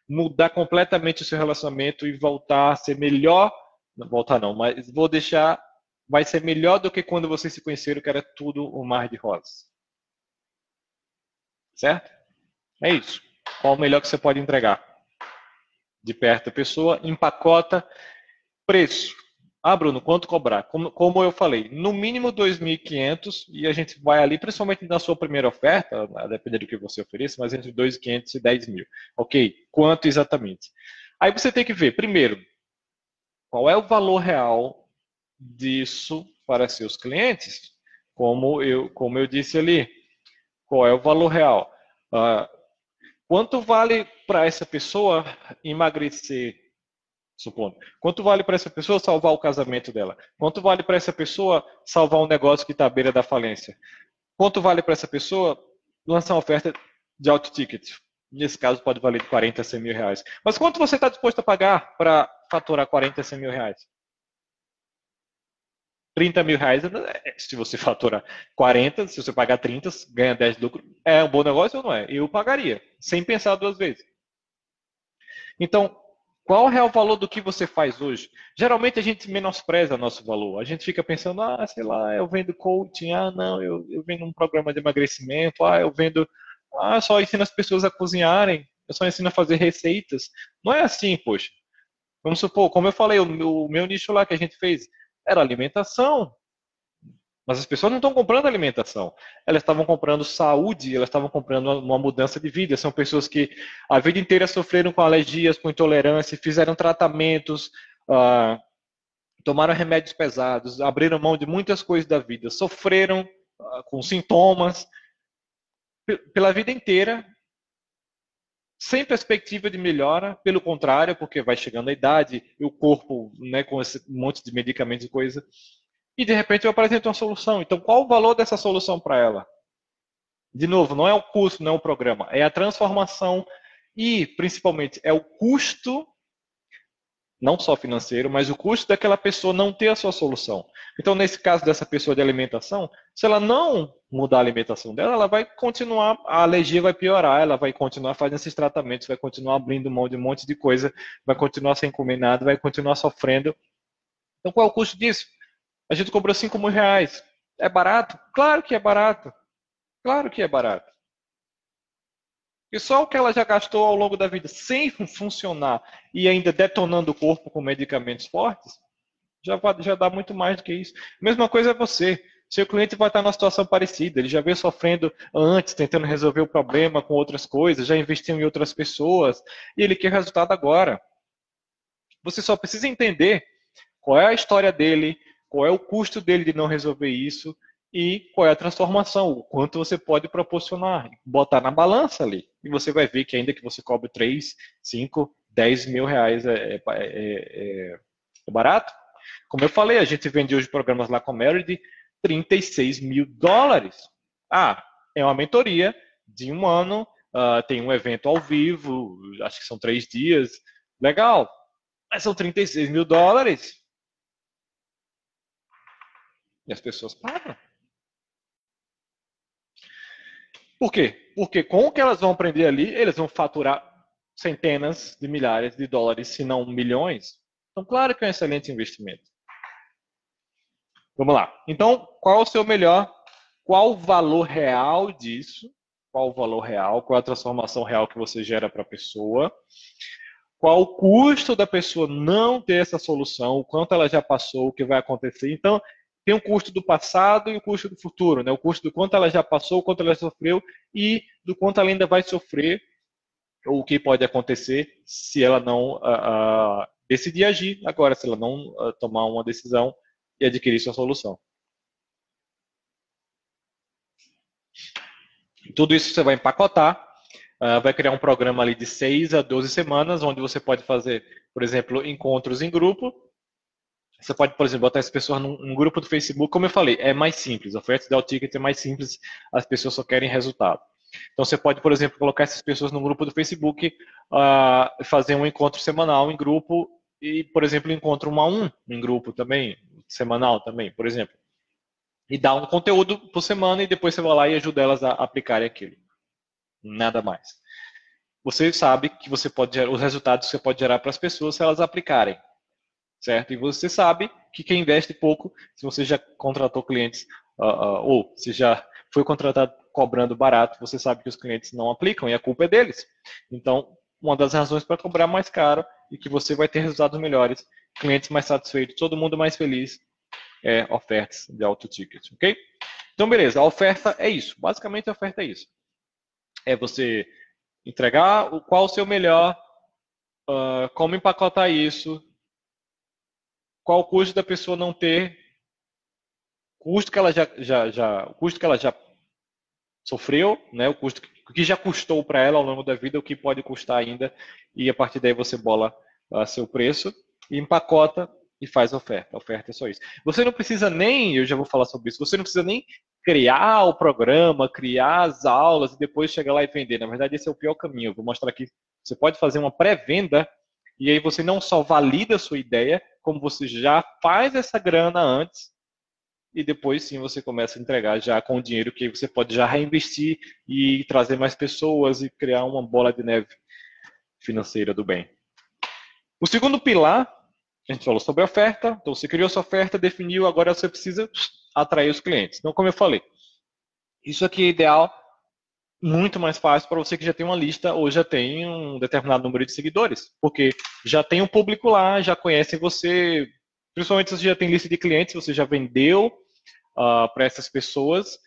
mudar completamente o seu relacionamento e voltar a ser melhor. Não voltar não, mas vou deixar vai ser melhor do que quando vocês se conheceram, que era tudo um mar de rosas. Certo? É isso. Qual o melhor que você pode entregar? De perto a pessoa, empacota, preço. Ah, Bruno, quanto cobrar? Como, como eu falei, no mínimo 2.500 e a gente vai ali, principalmente na sua primeira oferta, a depender do que você ofereça, mas entre 2.500 e 10 mil. Ok, quanto exatamente? Aí você tem que ver, primeiro, qual é o valor real disso para seus clientes, como eu, como eu disse ali, qual é o valor real? Uh, quanto vale para essa pessoa emagrecer, supondo? Quanto vale para essa pessoa salvar o casamento dela? Quanto vale para essa pessoa salvar um negócio que está à beira da falência? Quanto vale para essa pessoa lançar uma oferta de alto ticket? Nesse caso, pode valer de 40 a 100 mil reais. Mas quanto você está disposto a pagar para faturar 40 a 100 mil reais? 30 mil reais, é, se você faturar 40, se você pagar 30, ganha 10 de lucro, é um bom negócio ou não é? Eu pagaria, sem pensar duas vezes. Então, qual é o valor do que você faz hoje? Geralmente a gente menospreza nosso valor. A gente fica pensando, ah, sei lá, eu vendo coaching, ah, não, eu, eu vendo um programa de emagrecimento, ah, eu vendo, ah, só ensino as pessoas a cozinharem, eu só ensino a fazer receitas. Não é assim, poxa. Vamos supor, como eu falei, o meu, o meu nicho lá que a gente fez, era alimentação. Mas as pessoas não estão comprando alimentação. Elas estavam comprando saúde, elas estavam comprando uma mudança de vida. São pessoas que a vida inteira sofreram com alergias, com intolerância, fizeram tratamentos, uh, tomaram remédios pesados, abriram mão de muitas coisas da vida, sofreram uh, com sintomas pela vida inteira, sem perspectiva de melhora, pelo contrário, porque vai chegando a idade o corpo, né, com esse monte de medicamentos e coisa, e de repente eu apresento uma solução. Então, qual o valor dessa solução para ela? De novo, não é o custo, não é o programa, é a transformação e, principalmente, é o custo não só financeiro, mas o custo daquela pessoa não ter a sua solução. Então, nesse caso dessa pessoa de alimentação, se ela não mudar a alimentação dela, ela vai continuar, a alergia vai piorar, ela vai continuar fazendo esses tratamentos, vai continuar abrindo mão de um monte de coisa, vai continuar sem comer nada, vai continuar sofrendo. Então, qual é o custo disso? A gente cobrou 5 mil reais. É barato? Claro que é barato. Claro que é barato. E só o que ela já gastou ao longo da vida sem funcionar e ainda detonando o corpo com medicamentos fortes, já, já dá muito mais do que isso. Mesma coisa é você. Seu cliente vai estar numa situação parecida, ele já veio sofrendo antes, tentando resolver o problema com outras coisas, já investiu em outras pessoas, e ele quer resultado agora. Você só precisa entender qual é a história dele, qual é o custo dele de não resolver isso, e qual é a transformação, o quanto você pode proporcionar, botar na balança ali. E você vai ver que ainda que você cobre 3, 5, 10 mil reais é, é, é, é barato. Como eu falei, a gente vende hoje programas lá com de 36 mil dólares. Ah, é uma mentoria de um ano, uh, tem um evento ao vivo, acho que são três dias. Legal. Mas são 36 mil dólares. E as pessoas pagam. Por quê? Porque com o que elas vão aprender ali, eles vão faturar centenas de milhares de dólares, se não milhões. Então, claro que é um excelente investimento. Vamos lá. Então, qual é o seu melhor? Qual o valor real disso? Qual o valor real? Qual a transformação real que você gera para a pessoa? Qual o custo da pessoa não ter essa solução? O quanto ela já passou? O que vai acontecer? Então, tem o custo do passado e o custo do futuro, né? O custo do quanto ela já passou, o quanto ela sofreu e do quanto ela ainda vai sofrer ou o que pode acontecer se ela não uh, uh, decidir agir agora, se ela não uh, tomar uma decisão e adquirir sua solução. Tudo isso você vai empacotar, vai criar um programa ali de 6 a 12 semanas, onde você pode fazer, por exemplo, encontros em grupo, você pode, por exemplo, botar as pessoas num, num, grupo do Facebook, como eu falei, é mais simples. A oferta de ticket é mais simples, as pessoas só querem resultado. Então você pode, por exemplo, colocar essas pessoas num grupo do Facebook, uh, fazer um encontro semanal em grupo e, por exemplo, encontro um a um em grupo também, semanal também, por exemplo. E dar um conteúdo por semana e depois você vai lá e ajuda elas a aplicarem aquilo. Nada mais. Você sabe que você pode os resultados que você pode gerar para as pessoas se elas aplicarem certo? E você sabe que quem investe pouco, se você já contratou clientes uh, uh, ou se já foi contratado cobrando barato, você sabe que os clientes não aplicam e a culpa é deles. Então, uma das razões para cobrar mais caro e que você vai ter resultados melhores, clientes mais satisfeitos, todo mundo mais feliz, é ofertas de alto ticket, ok? Então, beleza, a oferta é isso. Basicamente, a oferta é isso. É você entregar o qual o seu melhor, uh, como empacotar isso, qual o custo da pessoa não ter custo que ela já, já, já o custo que ela já sofreu, né? O custo que, que já custou para ela ao longo da vida, o que pode custar ainda e a partir daí você bola uh, seu preço e empacota e faz a oferta. A oferta é só isso. Você não precisa nem, eu já vou falar sobre isso, você não precisa nem criar o programa, criar as aulas e depois chegar lá e vender. Na verdade, esse é o pior caminho. Eu vou mostrar aqui. Você pode fazer uma pré-venda e aí você não só valida a sua ideia, como você já faz essa grana antes, e depois sim você começa a entregar já com o dinheiro que você pode já reinvestir e trazer mais pessoas e criar uma bola de neve financeira do bem. O segundo pilar, a gente falou sobre oferta, então você criou sua oferta, definiu, agora você precisa atrair os clientes. Então, como eu falei, isso aqui é ideal, muito mais fácil para você que já tem uma lista ou já tem um determinado número de seguidores, porque já tem um público lá, já conhece você, principalmente se você já tem lista de clientes, você já vendeu uh, para essas pessoas,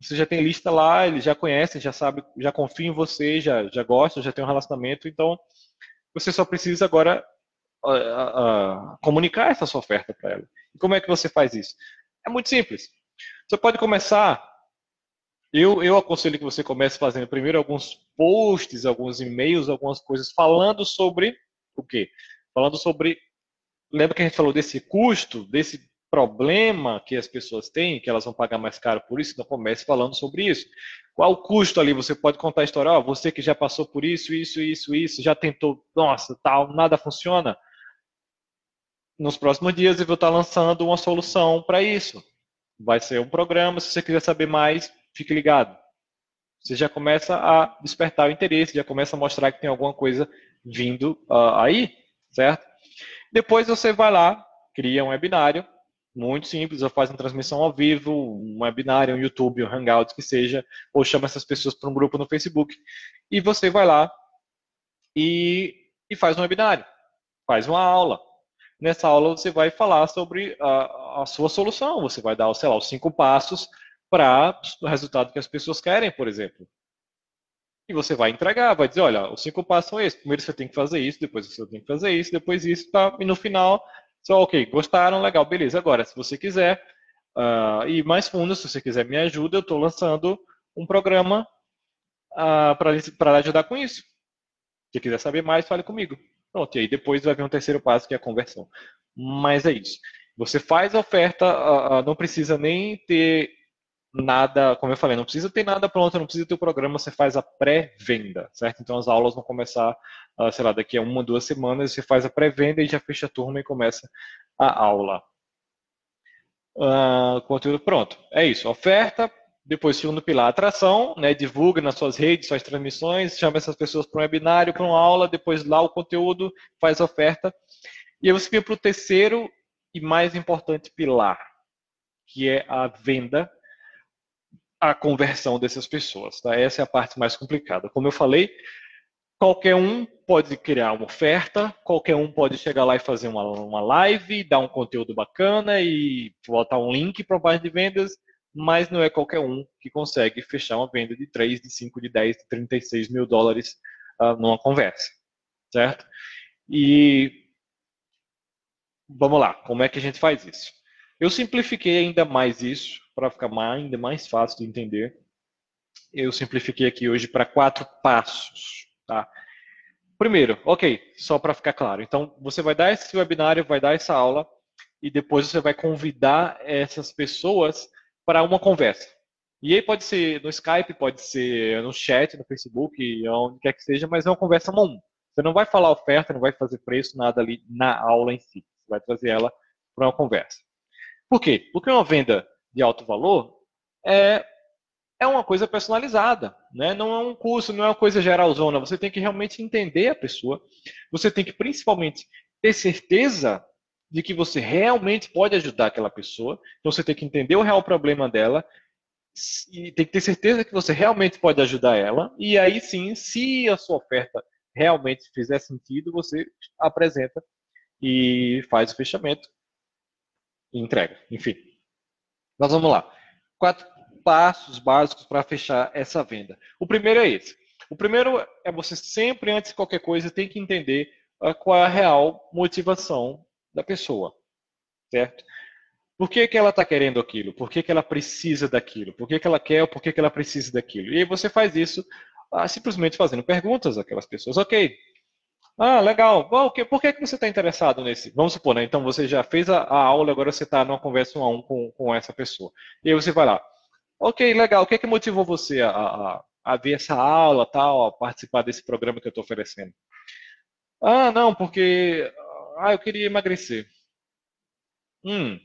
você já tem lista lá, eles já conhecem, já sabe, já confia em você, já, já gosta, já tem um relacionamento, então você só precisa agora uh, uh, comunicar essa sua oferta para ela. E como é que você faz isso? É muito simples. Você pode começar. Eu, eu aconselho que você comece fazendo primeiro alguns posts, alguns e-mails, algumas coisas falando sobre o quê? Falando sobre. Lembra que a gente falou desse custo, desse problema que as pessoas têm, que elas vão pagar mais caro por isso, então comece falando sobre isso. Qual o custo ali? Você pode contar a história, oh, você que já passou por isso, isso, isso, isso, já tentou, nossa, tal, nada funciona. Nos próximos dias eu vou estar lançando uma solução para isso. Vai ser um programa, se você quiser saber mais, fique ligado. Você já começa a despertar o interesse, já começa a mostrar que tem alguma coisa vindo uh, aí, certo? Depois você vai lá, cria um webinário, muito simples, ou faz uma transmissão ao vivo, um webinário, um YouTube, um Hangout, que seja, ou chama essas pessoas para um grupo no Facebook, e você vai lá e, e faz um webinário, faz uma aula. Nessa aula você vai falar sobre a, a sua solução, você vai dar, sei lá, os cinco passos para o resultado que as pessoas querem, por exemplo. E você vai entregar, vai dizer, olha, os cinco passos são esses. Primeiro você tem que fazer isso, depois você tem que fazer isso, depois isso, tá? E no final só, ok, gostaram, legal, beleza. Agora, se você quiser uh, ir mais fundo, se você quiser me ajuda, eu estou lançando um programa uh, para ajudar com isso. Se quiser saber mais, fale comigo. Pronto, e aí depois vai vir um terceiro passo, que é a conversão. Mas é isso. Você faz a oferta, uh, não precisa nem ter nada, como eu falei, não precisa ter nada pronto, não precisa ter o programa, você faz a pré-venda, certo? Então as aulas vão começar, uh, sei lá, daqui a uma, duas semanas, você faz a pré-venda e já fecha a turma e começa a aula. Uh, conteúdo pronto. É isso, oferta, depois segundo pilar, atração, né? Divulga nas suas redes, suas transmissões, chama essas pessoas para um webinário, para uma aula, depois lá o conteúdo, faz a oferta. E aí você vem para o terceiro e mais importante pilar, que é a venda a conversão dessas pessoas. Tá? Essa é a parte mais complicada. Como eu falei, qualquer um pode criar uma oferta, qualquer um pode chegar lá e fazer uma, uma live, dar um conteúdo bacana e botar um link para a página de vendas, mas não é qualquer um que consegue fechar uma venda de 3, de 5, de 10, de 36 mil dólares uh, numa conversa, certo? E vamos lá, como é que a gente faz isso? Eu simplifiquei ainda mais isso para ficar ainda mais fácil de entender. Eu simplifiquei aqui hoje para quatro passos. Tá? Primeiro, ok, só para ficar claro. Então, você vai dar esse webinário, vai dar essa aula e depois você vai convidar essas pessoas para uma conversa. E aí pode ser no Skype, pode ser no chat, no Facebook, onde quer que seja, mas é uma conversa um. Você não vai falar oferta, não vai fazer preço, nada ali na aula em si. Você vai trazer ela para uma conversa. Por quê? Porque uma venda de alto valor é, é uma coisa personalizada, né? não é um curso, não é uma coisa geralzona. Você tem que realmente entender a pessoa. Você tem que principalmente ter certeza de que você realmente pode ajudar aquela pessoa. Então você tem que entender o real problema dela e tem que ter certeza que você realmente pode ajudar ela. E aí sim, se a sua oferta realmente fizer sentido, você apresenta e faz o fechamento e entrega. Enfim. Mas vamos lá. Quatro passos básicos para fechar essa venda. O primeiro é esse. O primeiro é você sempre, antes de qualquer coisa, tem que entender uh, qual é a real motivação da pessoa. Certo? Por que, que ela está querendo aquilo? Por que, que ela precisa daquilo? Por que, que ela quer ou por que, que ela precisa daquilo? E aí você faz isso uh, simplesmente fazendo perguntas àquelas pessoas. Ok, ah, legal. Bom, por que, que você está interessado nesse? Vamos supor, né? Então você já fez a aula, agora você está numa conversa um a um com, com essa pessoa. E aí você vai lá. Ok, legal. O que, que motivou você a, a, a ver essa aula, tal, a participar desse programa que eu estou oferecendo? Ah, não, porque ah, eu queria emagrecer. Hum.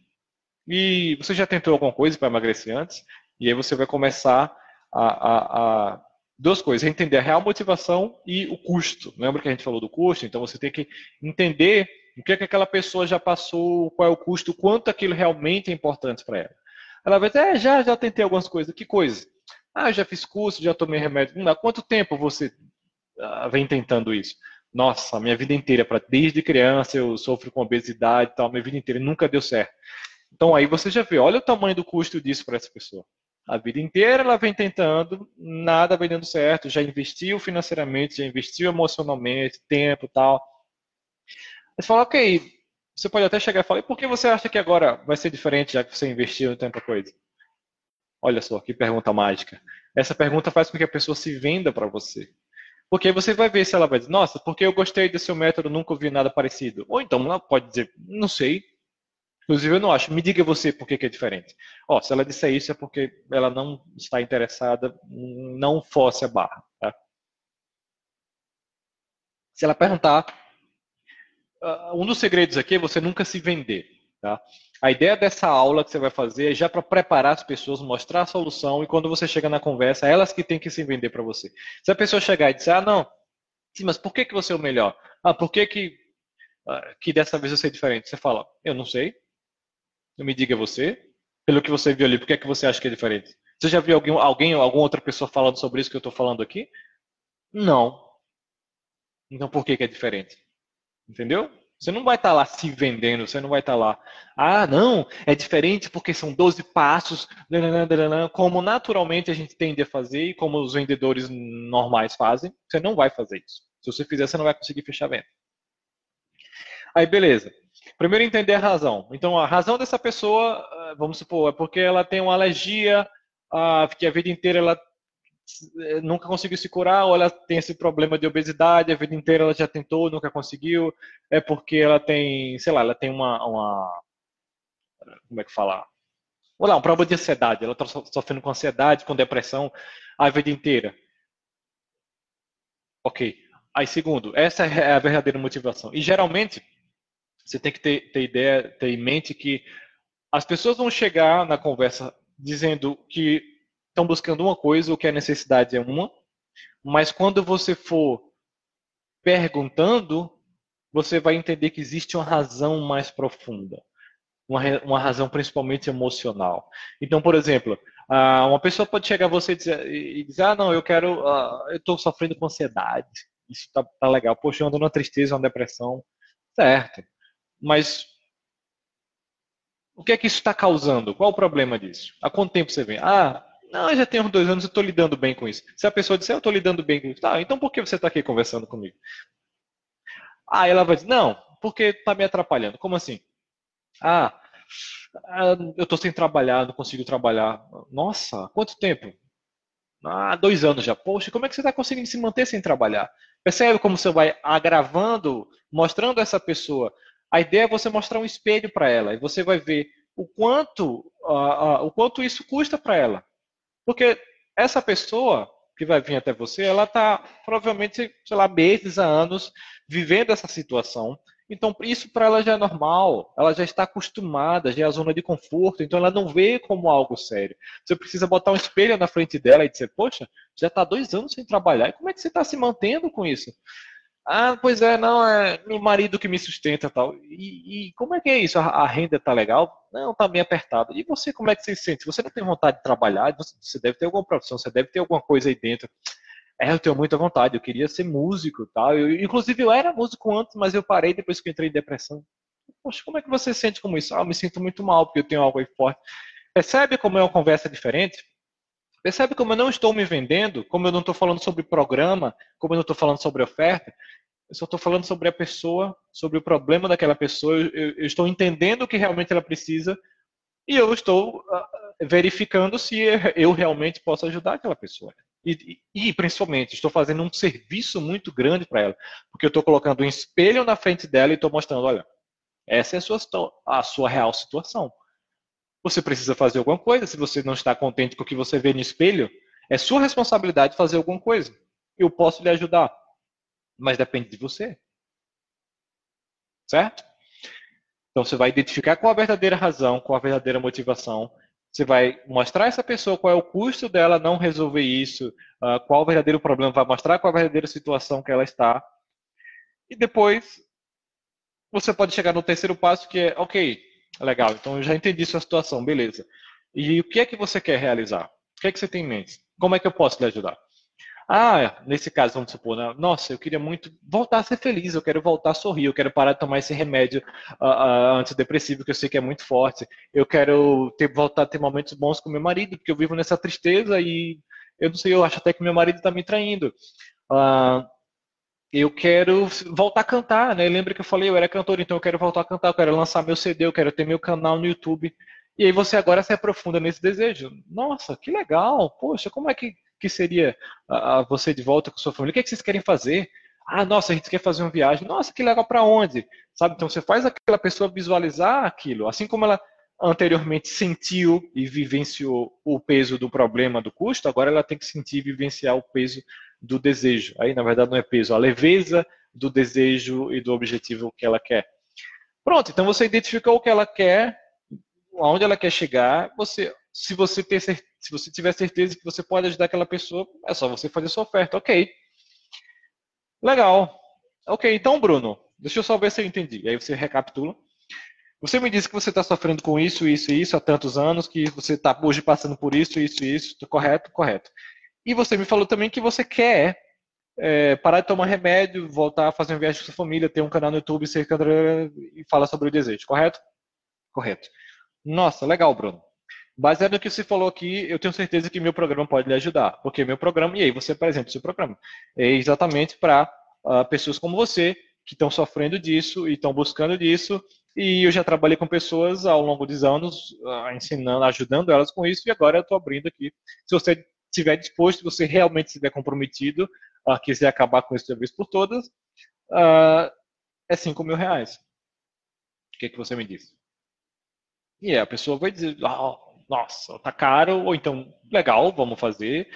E você já tentou alguma coisa para emagrecer antes? E aí você vai começar a, a, a duas coisas, entender a real motivação e o custo. Lembra que a gente falou do custo? Então você tem que entender o que, é que aquela pessoa já passou, qual é o custo, quanto aquilo realmente é importante para ela. Ela vai dizer, é, já, já tentei algumas coisas. Que coisa? Ah, já fiz curso, já tomei remédio. Há quanto tempo você ah, vem tentando isso? Nossa, minha vida inteira, desde criança eu sofro com obesidade e tal, minha vida inteira nunca deu certo. Então aí você já vê, olha o tamanho do custo disso para essa pessoa. A vida inteira ela vem tentando, nada vem dando certo, já investiu financeiramente, já investiu emocionalmente, tempo tal. Você fala, ok, você pode até chegar e falar, e por que você acha que agora vai ser diferente, já que você investiu em tanta coisa? Olha só, que pergunta mágica. Essa pergunta faz com que a pessoa se venda para você. Porque você vai ver se ela vai dizer, nossa, porque eu gostei seu método, nunca ouvi nada parecido. Ou então ela pode dizer, não sei, Inclusive, eu não acho. Me diga você por que, que é diferente. Ó, se ela disser isso é porque ela não está interessada, não force a barra. Tá? Se ela perguntar, uh, um dos segredos aqui é você nunca se vender. Tá? A ideia dessa aula que você vai fazer é já para preparar as pessoas, mostrar a solução e quando você chega na conversa, elas que têm que se vender para você. Se a pessoa chegar e disser, ah, não, sim, mas por que, que você é o melhor? Ah, por que, que, uh, que dessa vez eu sei diferente? Você fala, eu não sei, me diga você, pelo que você viu ali, por que, é que você acha que é diferente? Você já viu alguém, alguém alguma outra pessoa falando sobre isso que eu estou falando aqui? Não. Então por que, que é diferente? Entendeu? Você não vai estar tá lá se vendendo, você não vai estar tá lá. Ah, não, é diferente porque são 12 passos, como naturalmente a gente tende a fazer e como os vendedores normais fazem. Você não vai fazer isso. Se você fizer, você não vai conseguir fechar a venda. Aí, beleza. Primeiro, entender a razão. Então, a razão dessa pessoa, eh, vamos supor, é porque ela tem uma alergia, que a vida inteira ela eh, nunca conseguiu se curar, ou ela tem esse problema de obesidade, a vida inteira ela já tentou, nunca conseguiu, é porque ela tem, sei lá, ela tem uma, uma como é que fala? Olha lá, um problema de ansiedade, ela está sofrendo com ansiedade, com depressão a vida inteira. Ok. Aí, segundo, essa é a verdadeira motivação. E geralmente, você tem que ter, ter ideia, ter em mente que as pessoas vão chegar na conversa dizendo que estão buscando uma coisa, o que a necessidade é uma, mas quando você for perguntando, você vai entender que existe uma razão mais profunda, uma, uma razão principalmente emocional. Então, por exemplo, uma pessoa pode chegar a você e dizer, e dizer ah, não, eu quero, eu estou sofrendo com ansiedade, isso tá, tá legal, poxa, eu ando numa tristeza, uma depressão, certo. Mas o que é que isso está causando? Qual o problema disso? Há quanto tempo você vem? Ah, não, eu já tenho uns dois anos e estou lidando bem com isso. Se a pessoa disser, eu estou lidando bem com isso, tá, então por que você está aqui conversando comigo? Ah, ela vai dizer, não, porque está me atrapalhando. Como assim? Ah, ah eu estou sem trabalhar, não consigo trabalhar. Nossa, quanto tempo? Ah, dois anos já. Poxa, como é que você está conseguindo se manter sem trabalhar? Percebe como você vai agravando, mostrando a essa pessoa a ideia é você mostrar um espelho para ela e você vai ver o quanto, uh, uh, o quanto isso custa para ela. Porque essa pessoa que vai vir até você, ela está provavelmente, sei lá, meses a anos vivendo essa situação. Então, isso para ela já é normal, ela já está acostumada, já é a zona de conforto, então ela não vê como algo sério. Você precisa botar um espelho na frente dela e dizer, poxa, já está dois anos sem trabalhar, e como é que você está se mantendo com isso? Ah, pois é, não, é meu marido que me sustenta tal. E, e como é que é isso? A, a, renda tá legal? Não, tá bem apertada. E você, como é que você se sente? Você não tem vontade de trabalhar? Você, você deve ter alguma profissão, você deve ter alguma coisa aí dentro. É, eu tenho muita vontade, eu queria ser músico tal. Eu, inclusive, eu era músico antes, mas eu parei depois que entrei em depressão. Poxa, como é que você se sente como isso? Ah, eu me sinto muito mal porque eu tenho algo aí forte. Percebe como é uma conversa diferente? Percebe como eu não estou me vendendo, como eu não estou falando sobre programa, como eu não estou falando sobre oferta. Eu só estou falando sobre a pessoa, sobre o problema daquela pessoa. Eu, eu, estou entendendo o que realmente ela precisa e eu estou uh, verificando se eu realmente posso ajudar aquela pessoa. E, e, e principalmente, estou fazendo um serviço muito grande para ela, porque eu estou colocando um espelho na frente dela e estou mostrando, olha, essa é a sua, a sua real situação. Você precisa fazer alguma coisa. Se você não está contente com o que você vê no espelho, é sua responsabilidade fazer alguma coisa. Eu posso lhe ajudar, mas depende de você. Certo? Então você vai identificar qual a verdadeira razão, qual a verdadeira motivação. Você vai mostrar a essa pessoa qual é o custo dela não resolver isso, uh, qual o verdadeiro problema, vai mostrar qual a verdadeira situação que ela está. E depois você pode chegar no terceiro passo que é, ok, legal, então eu já entendi sua situação, beleza. E o que é que você quer realizar? O que é que você tem em mente? Como é que eu posso lhe ajudar? Ah, nesse caso, vamos supor, né? nossa, eu queria muito voltar a ser feliz, eu quero voltar a sorrir, eu quero parar de tomar esse remédio uh, uh, antidepressivo que eu sei que é muito forte, eu quero ter, voltar a ter momentos bons com meu marido, porque eu vivo nessa tristeza e eu não sei, eu acho até que meu marido está me traindo. Uh, eu quero voltar a cantar, né? Lembra que eu falei, eu era cantor, então eu quero voltar a cantar, eu quero lançar meu CD, eu quero ter meu canal no YouTube. E aí você agora se aprofunda nesse desejo. Nossa, que legal! Poxa, como é que que seria a, você de volta com sua família? O que, é que vocês querem fazer? Ah, nossa, a gente quer fazer uma viagem. Nossa, que legal para onde? Sabe? Então você faz aquela pessoa visualizar aquilo, assim como ela anteriormente sentiu e vivenciou o peso do problema do custo, agora ela tem que sentir e vivenciar o peso do desejo. Aí, na verdade, não é peso, a leveza do desejo e do objetivo que ela quer. Pronto, então você identificou o que ela quer, aonde ela quer chegar, você se você, ter, se você tiver certeza que você pode ajudar aquela pessoa, é só você fazer sua oferta. Ok. Legal. Ok, então, Bruno, deixa eu só ver se eu entendi. Aí você recapitula. Você me disse que você está sofrendo com isso, isso e isso há tantos anos, que você está hoje passando por isso, isso e isso. Correto? Correto. E você me falou também que você quer é, parar de tomar remédio, voltar a fazer uma viagem com sua família, ter um canal no YouTube e falar sobre o desejo. Correto? Correto. Nossa, legal, Bruno. Baseado no que você falou aqui, eu tenho certeza que meu programa pode lhe ajudar. Porque meu programa, e aí você, por exemplo, seu programa, é exatamente para uh, ah, pessoas como você, que estão sofrendo disso e estão buscando disso. E eu já trabalhei com pessoas ao longo dos anos, uh, ensinando, ajudando elas com isso, e agora eu estou abrindo aqui. Se você estiver disposto, você realmente estiver comprometido, quiser acabar com isso de vez por todas, uh, é 5 mil reais. O que, que você me diz? E a pessoa vai dizer, ah, nossa, tá caro, ou então, legal, vamos fazer.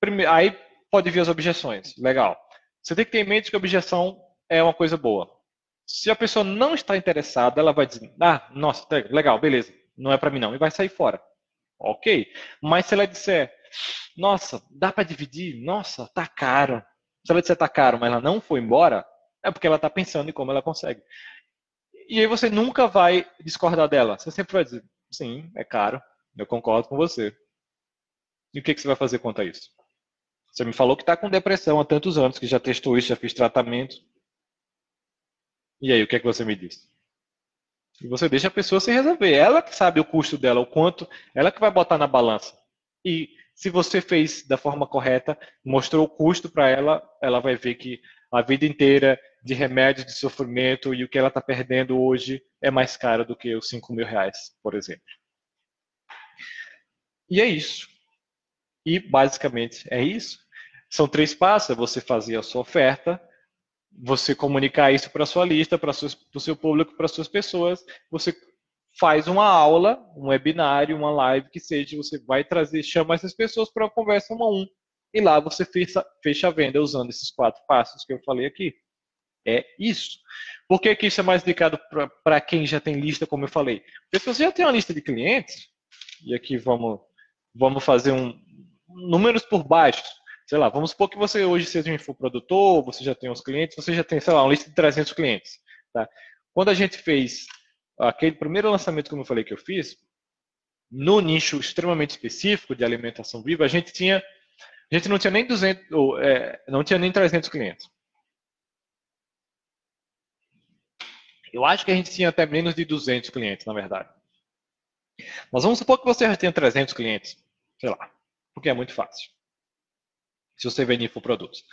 Primeiro, aí pode vir as objeções, legal. Você tem que ter em mente que a objeção é uma coisa boa. Se a pessoa não está interessada, ela vai dizer, ah, nossa, tá legal, beleza, não é para mim não, e vai sair fora. Ok. Mas se ela disser, nossa, dá para dividir? Nossa, tá caro. Se ela disser tá caro, mas ela não foi embora, é porque ela está pensando em como ela consegue. E aí você nunca vai discordar dela. Você sempre vai dizer, Sim, é caro. Eu concordo com você. E o que, que você vai fazer quanto a isso? Você me falou que está com depressão há tantos anos, que já testou isso, já fez tratamento. E aí, o que é que você me diz? E você deixa a pessoa se resolver. Ela que sabe o custo dela, o quanto, ela que vai botar na balança. E se você fez da forma correta, mostrou o custo para ela, ela vai ver que a vida inteira de remédios de sofrimento e o que ela está perdendo hoje é mais caro do que os 5 mil reais, por exemplo. E é isso. E basicamente é isso. São três passos: é você fazer a sua oferta, você comunicar isso para sua lista, para o seu público, para as suas pessoas. Você faz uma aula, um webinário, uma live que seja, você vai trazer, chama essas pessoas para uma conversa um a um. E lá você fecha, fecha a venda usando esses quatro passos que eu falei aqui. É isso. Por que, que isso é mais indicado para quem já tem lista, como eu falei? Porque se você já tem uma lista de clientes, e aqui vamos, vamos fazer um números por baixo. Sei lá, vamos supor que você hoje seja um infoprodutor, você já tem uns clientes, você já tem, sei lá, uma lista de 300 clientes. Tá? Quando a gente fez aquele primeiro lançamento, como eu falei que eu fiz, no nicho extremamente específico de alimentação viva, a gente tinha, a gente não tinha nem 200, ou, é, não tinha nem 300 clientes. Eu acho que a gente tinha até menos de 200 clientes, na verdade. Mas vamos supor que você já tenha 300 clientes, sei lá, porque é muito fácil. Se você vende infoprodutos.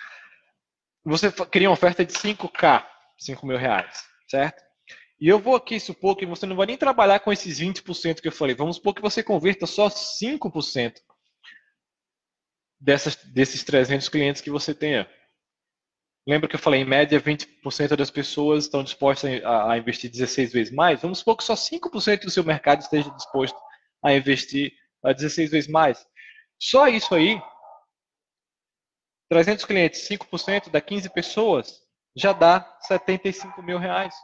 Você cria uma oferta de 5K, 5 mil reais, certo? E eu vou aqui supor que você não vai nem trabalhar com esses 20% que eu falei. Vamos supor que você converta só 5% dessas, desses 300 clientes que você tenha. Lembra que eu falei, em média, 20% das pessoas estão dispostas a, investir 16 vezes mais? Vamos supor que só 5% do seu mercado esteja disposto a investir a 16 vezes mais. Só isso aí, 300 clientes, 5% dá 15 pessoas, já dá 75 mil reais.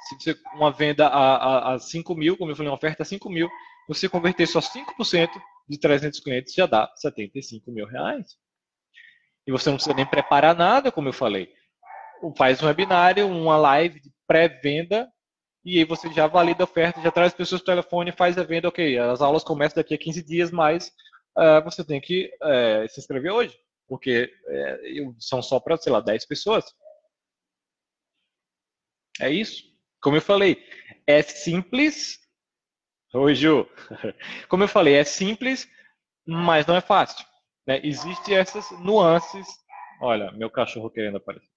Se você, uma venda a, a, a 5 mil, como eu falei, uma oferta a 5 mil, você converter só 5% de 300 clientes já dá 75 mil reais. E você não precisa nem preparar nada, como eu falei. Faz um webinário, uma live de pré-venda, e aí você já valida a oferta, já traz pessoas para o telefone, faz a venda, ok, as aulas começam daqui a 15 dias, mas uh, você tem que uh, se inscrever hoje, porque uh, são só para, sei lá, 10 pessoas. É isso. Como eu falei, é simples. Oi, Ju. Como eu falei, é simples, mas não é fácil. Né? Existem essas nuances. Olha, meu cachorro querendo aparecer.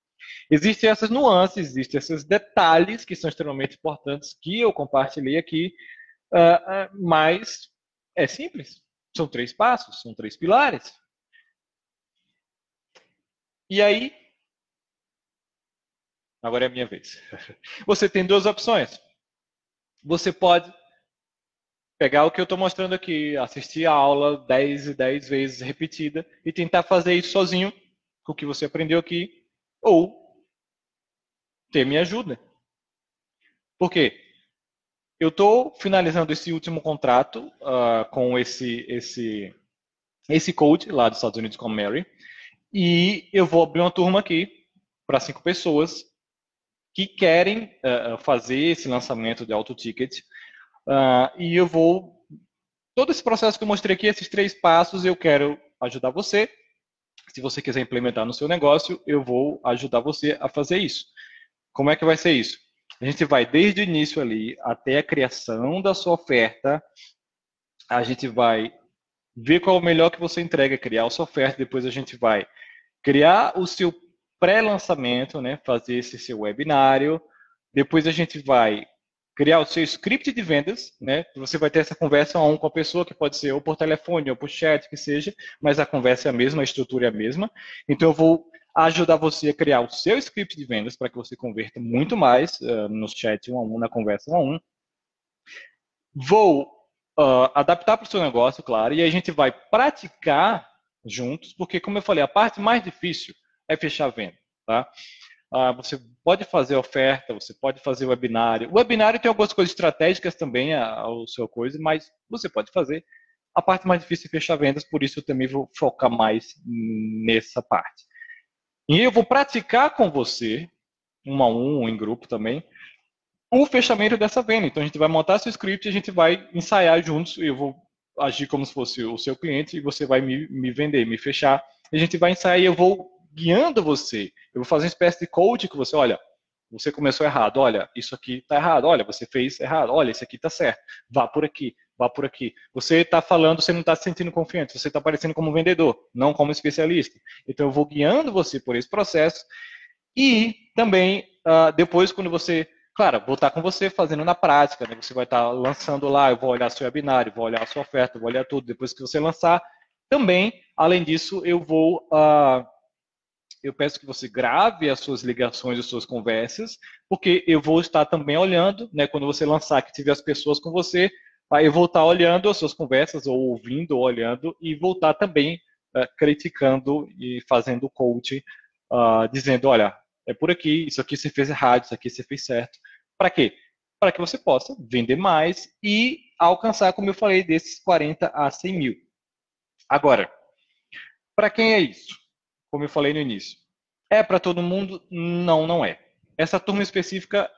Existem essas nuances, existem esses detalhes que são extremamente importantes que eu compartilhei aqui, uh, uh, mas é simples. São três passos, são três pilares. E aí, agora é a minha vez. Você tem duas opções. Você pode pegar o que eu estou mostrando aqui, assistir a aula 10 e 10 vezes repetida e tentar fazer isso sozinho com o que você aprendeu aqui, ou ter minha ajuda. Por quê? Eu estou finalizando esse último contrato uh, com esse, esse, esse coach lá dos Estados Unidos com Mary, e eu vou abrir uma turma aqui para cinco pessoas que querem uh, fazer esse lançamento de auto ticket Uh, e eu vou. Todo esse processo que eu mostrei aqui, esses três passos, eu quero ajudar você. Se você quiser implementar no seu negócio, eu vou ajudar você a fazer isso. Como é que vai ser isso? A gente vai desde o início ali até a criação da sua oferta. A gente vai ver qual é o melhor que você entrega, criar a sua oferta. Depois a gente vai criar o seu pré-lançamento, né? fazer esse seu webinário. Depois a gente vai criar o seu script de vendas, né? Você vai ter essa conversa a um com a pessoa, que pode ser ou por telefone ou por chat, que seja, mas a conversa é a mesma, a estrutura é a mesma. Então, eu vou ajudar você a criar o seu script de vendas para que você converta muito mais uh, no chat um a um, na conversa um a um. Vou uh, adaptar para o seu negócio, claro, e a gente vai praticar juntos, porque, como eu falei, a parte mais difícil é fechar venda, tá? Ah, você pode fazer oferta, você pode fazer webinário. O webinário tem algumas coisas estratégicas também ao seu coisa, mas você pode fazer. A parte mais difícil é fechar vendas, por isso eu também vou focar mais nessa parte. E eu vou praticar com você, um a um, em grupo também, o fechamento dessa venda. Então a gente vai montar seu script, a gente vai ensaiar juntos, eu vou agir como se fosse o seu cliente e você vai me, me vender, me fechar. A gente vai ensaiar e eu vou guiando você. Eu vou fazer uma espécie de coach com você, olha, você começou errado, olha, isso aqui está errado, olha, você fez errado, olha, isso aqui está certo, vá por aqui, vá por aqui. Você está falando, você não está se sentindo confiante, você está aparecendo como vendedor, não como especialista. Então eu vou guiando você por esse processo e também uh, depois quando você, claro, vou estar com você fazendo na prática, né? você vai estar lançando lá, eu vou olhar seu webinário, vou olhar sua oferta, vou olhar tudo, depois que você lançar, também, além disso, eu vou uh, eu peço que você grave as suas ligações, as suas conversas, porque eu vou estar também olhando, né, quando você lançar, que tiver as pessoas com você, eu vou estar olhando as suas conversas, ou ouvindo, ou olhando, e voltar também uh, criticando e fazendo coaching, uh, dizendo, olha, é por aqui, isso aqui você fez errado, isso aqui você fez certo. Para quê? Para que você possa vender mais e alcançar, como eu falei, desses 40 a 100 mil. Agora, para quem é isso? Como eu falei no início. É para todo mundo? Não, não é. Essa turma específica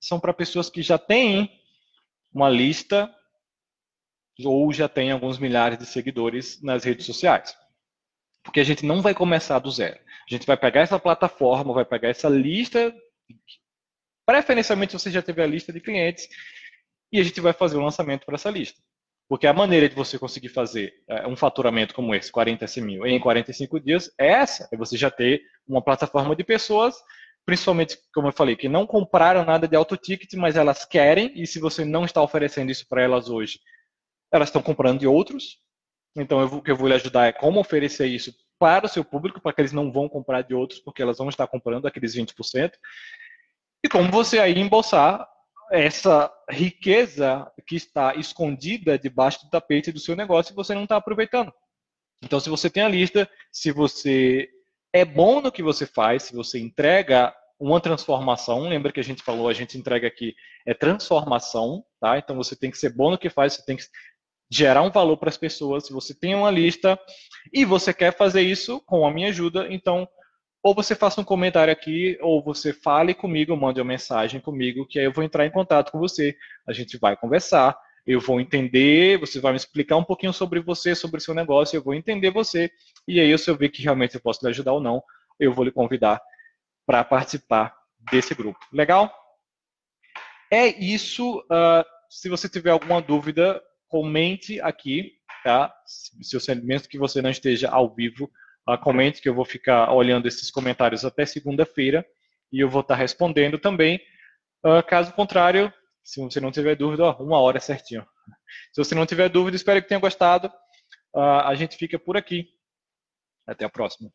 são para pessoas que já têm uma lista ou já têm alguns milhares de seguidores nas redes sociais. Porque a gente não vai começar do zero. A gente vai pegar essa plataforma, vai pegar essa lista, preferencialmente você já teve a lista de clientes, e a gente vai fazer o lançamento para essa lista. Porque a maneira de você conseguir fazer é, um faturamento como esse, 40 mil, em 45 dias, é essa. É você já ter uma plataforma de pessoas, principalmente, como eu falei, que não compraram nada de auto ticket, mas elas querem, e se você não está oferecendo isso para elas hoje, elas estão comprando de outros. Então, eu, o que eu vou lhe ajudar é como oferecer isso para o seu público, para que eles não vão comprar de outros, porque elas vão estar comprando aqueles 20%. E como você aí embolsar essa riqueza que está escondida debaixo do tapete do seu negócio e você não está aproveitando. Então, se você tem a lista, se você é bom no que você faz, se você entrega uma transformação. Lembra que a gente falou, a gente entrega aqui é transformação, tá? Então você tem que ser bom no que faz, você tem que gerar um valor para as pessoas. Se você tem uma lista e você quer fazer isso com a minha ajuda, então ou você faça um comentário aqui, ou você fale comigo, mande uma mensagem comigo, que aí eu vou entrar em contato com você. A gente vai conversar, eu vou entender, você vai me explicar um pouquinho sobre você, sobre o seu negócio, eu vou entender você, e aí se eu ver que realmente eu posso lhe ajudar ou não, eu vou lhe convidar para participar desse grupo. Legal? É isso. Uh, se você tiver alguma dúvida, comente aqui, tá? Se, se mesmo que você não esteja ao vivo, comente que eu vou ficar olhando esses comentários até segunda-feira e eu vou estar respondendo também. Uh, caso contrário, se você não tiver dúvida, ó, uma hora certinho. Se você não tiver dúvida, espero que tenha gostado. a gente fica por aqui. Até a próxima.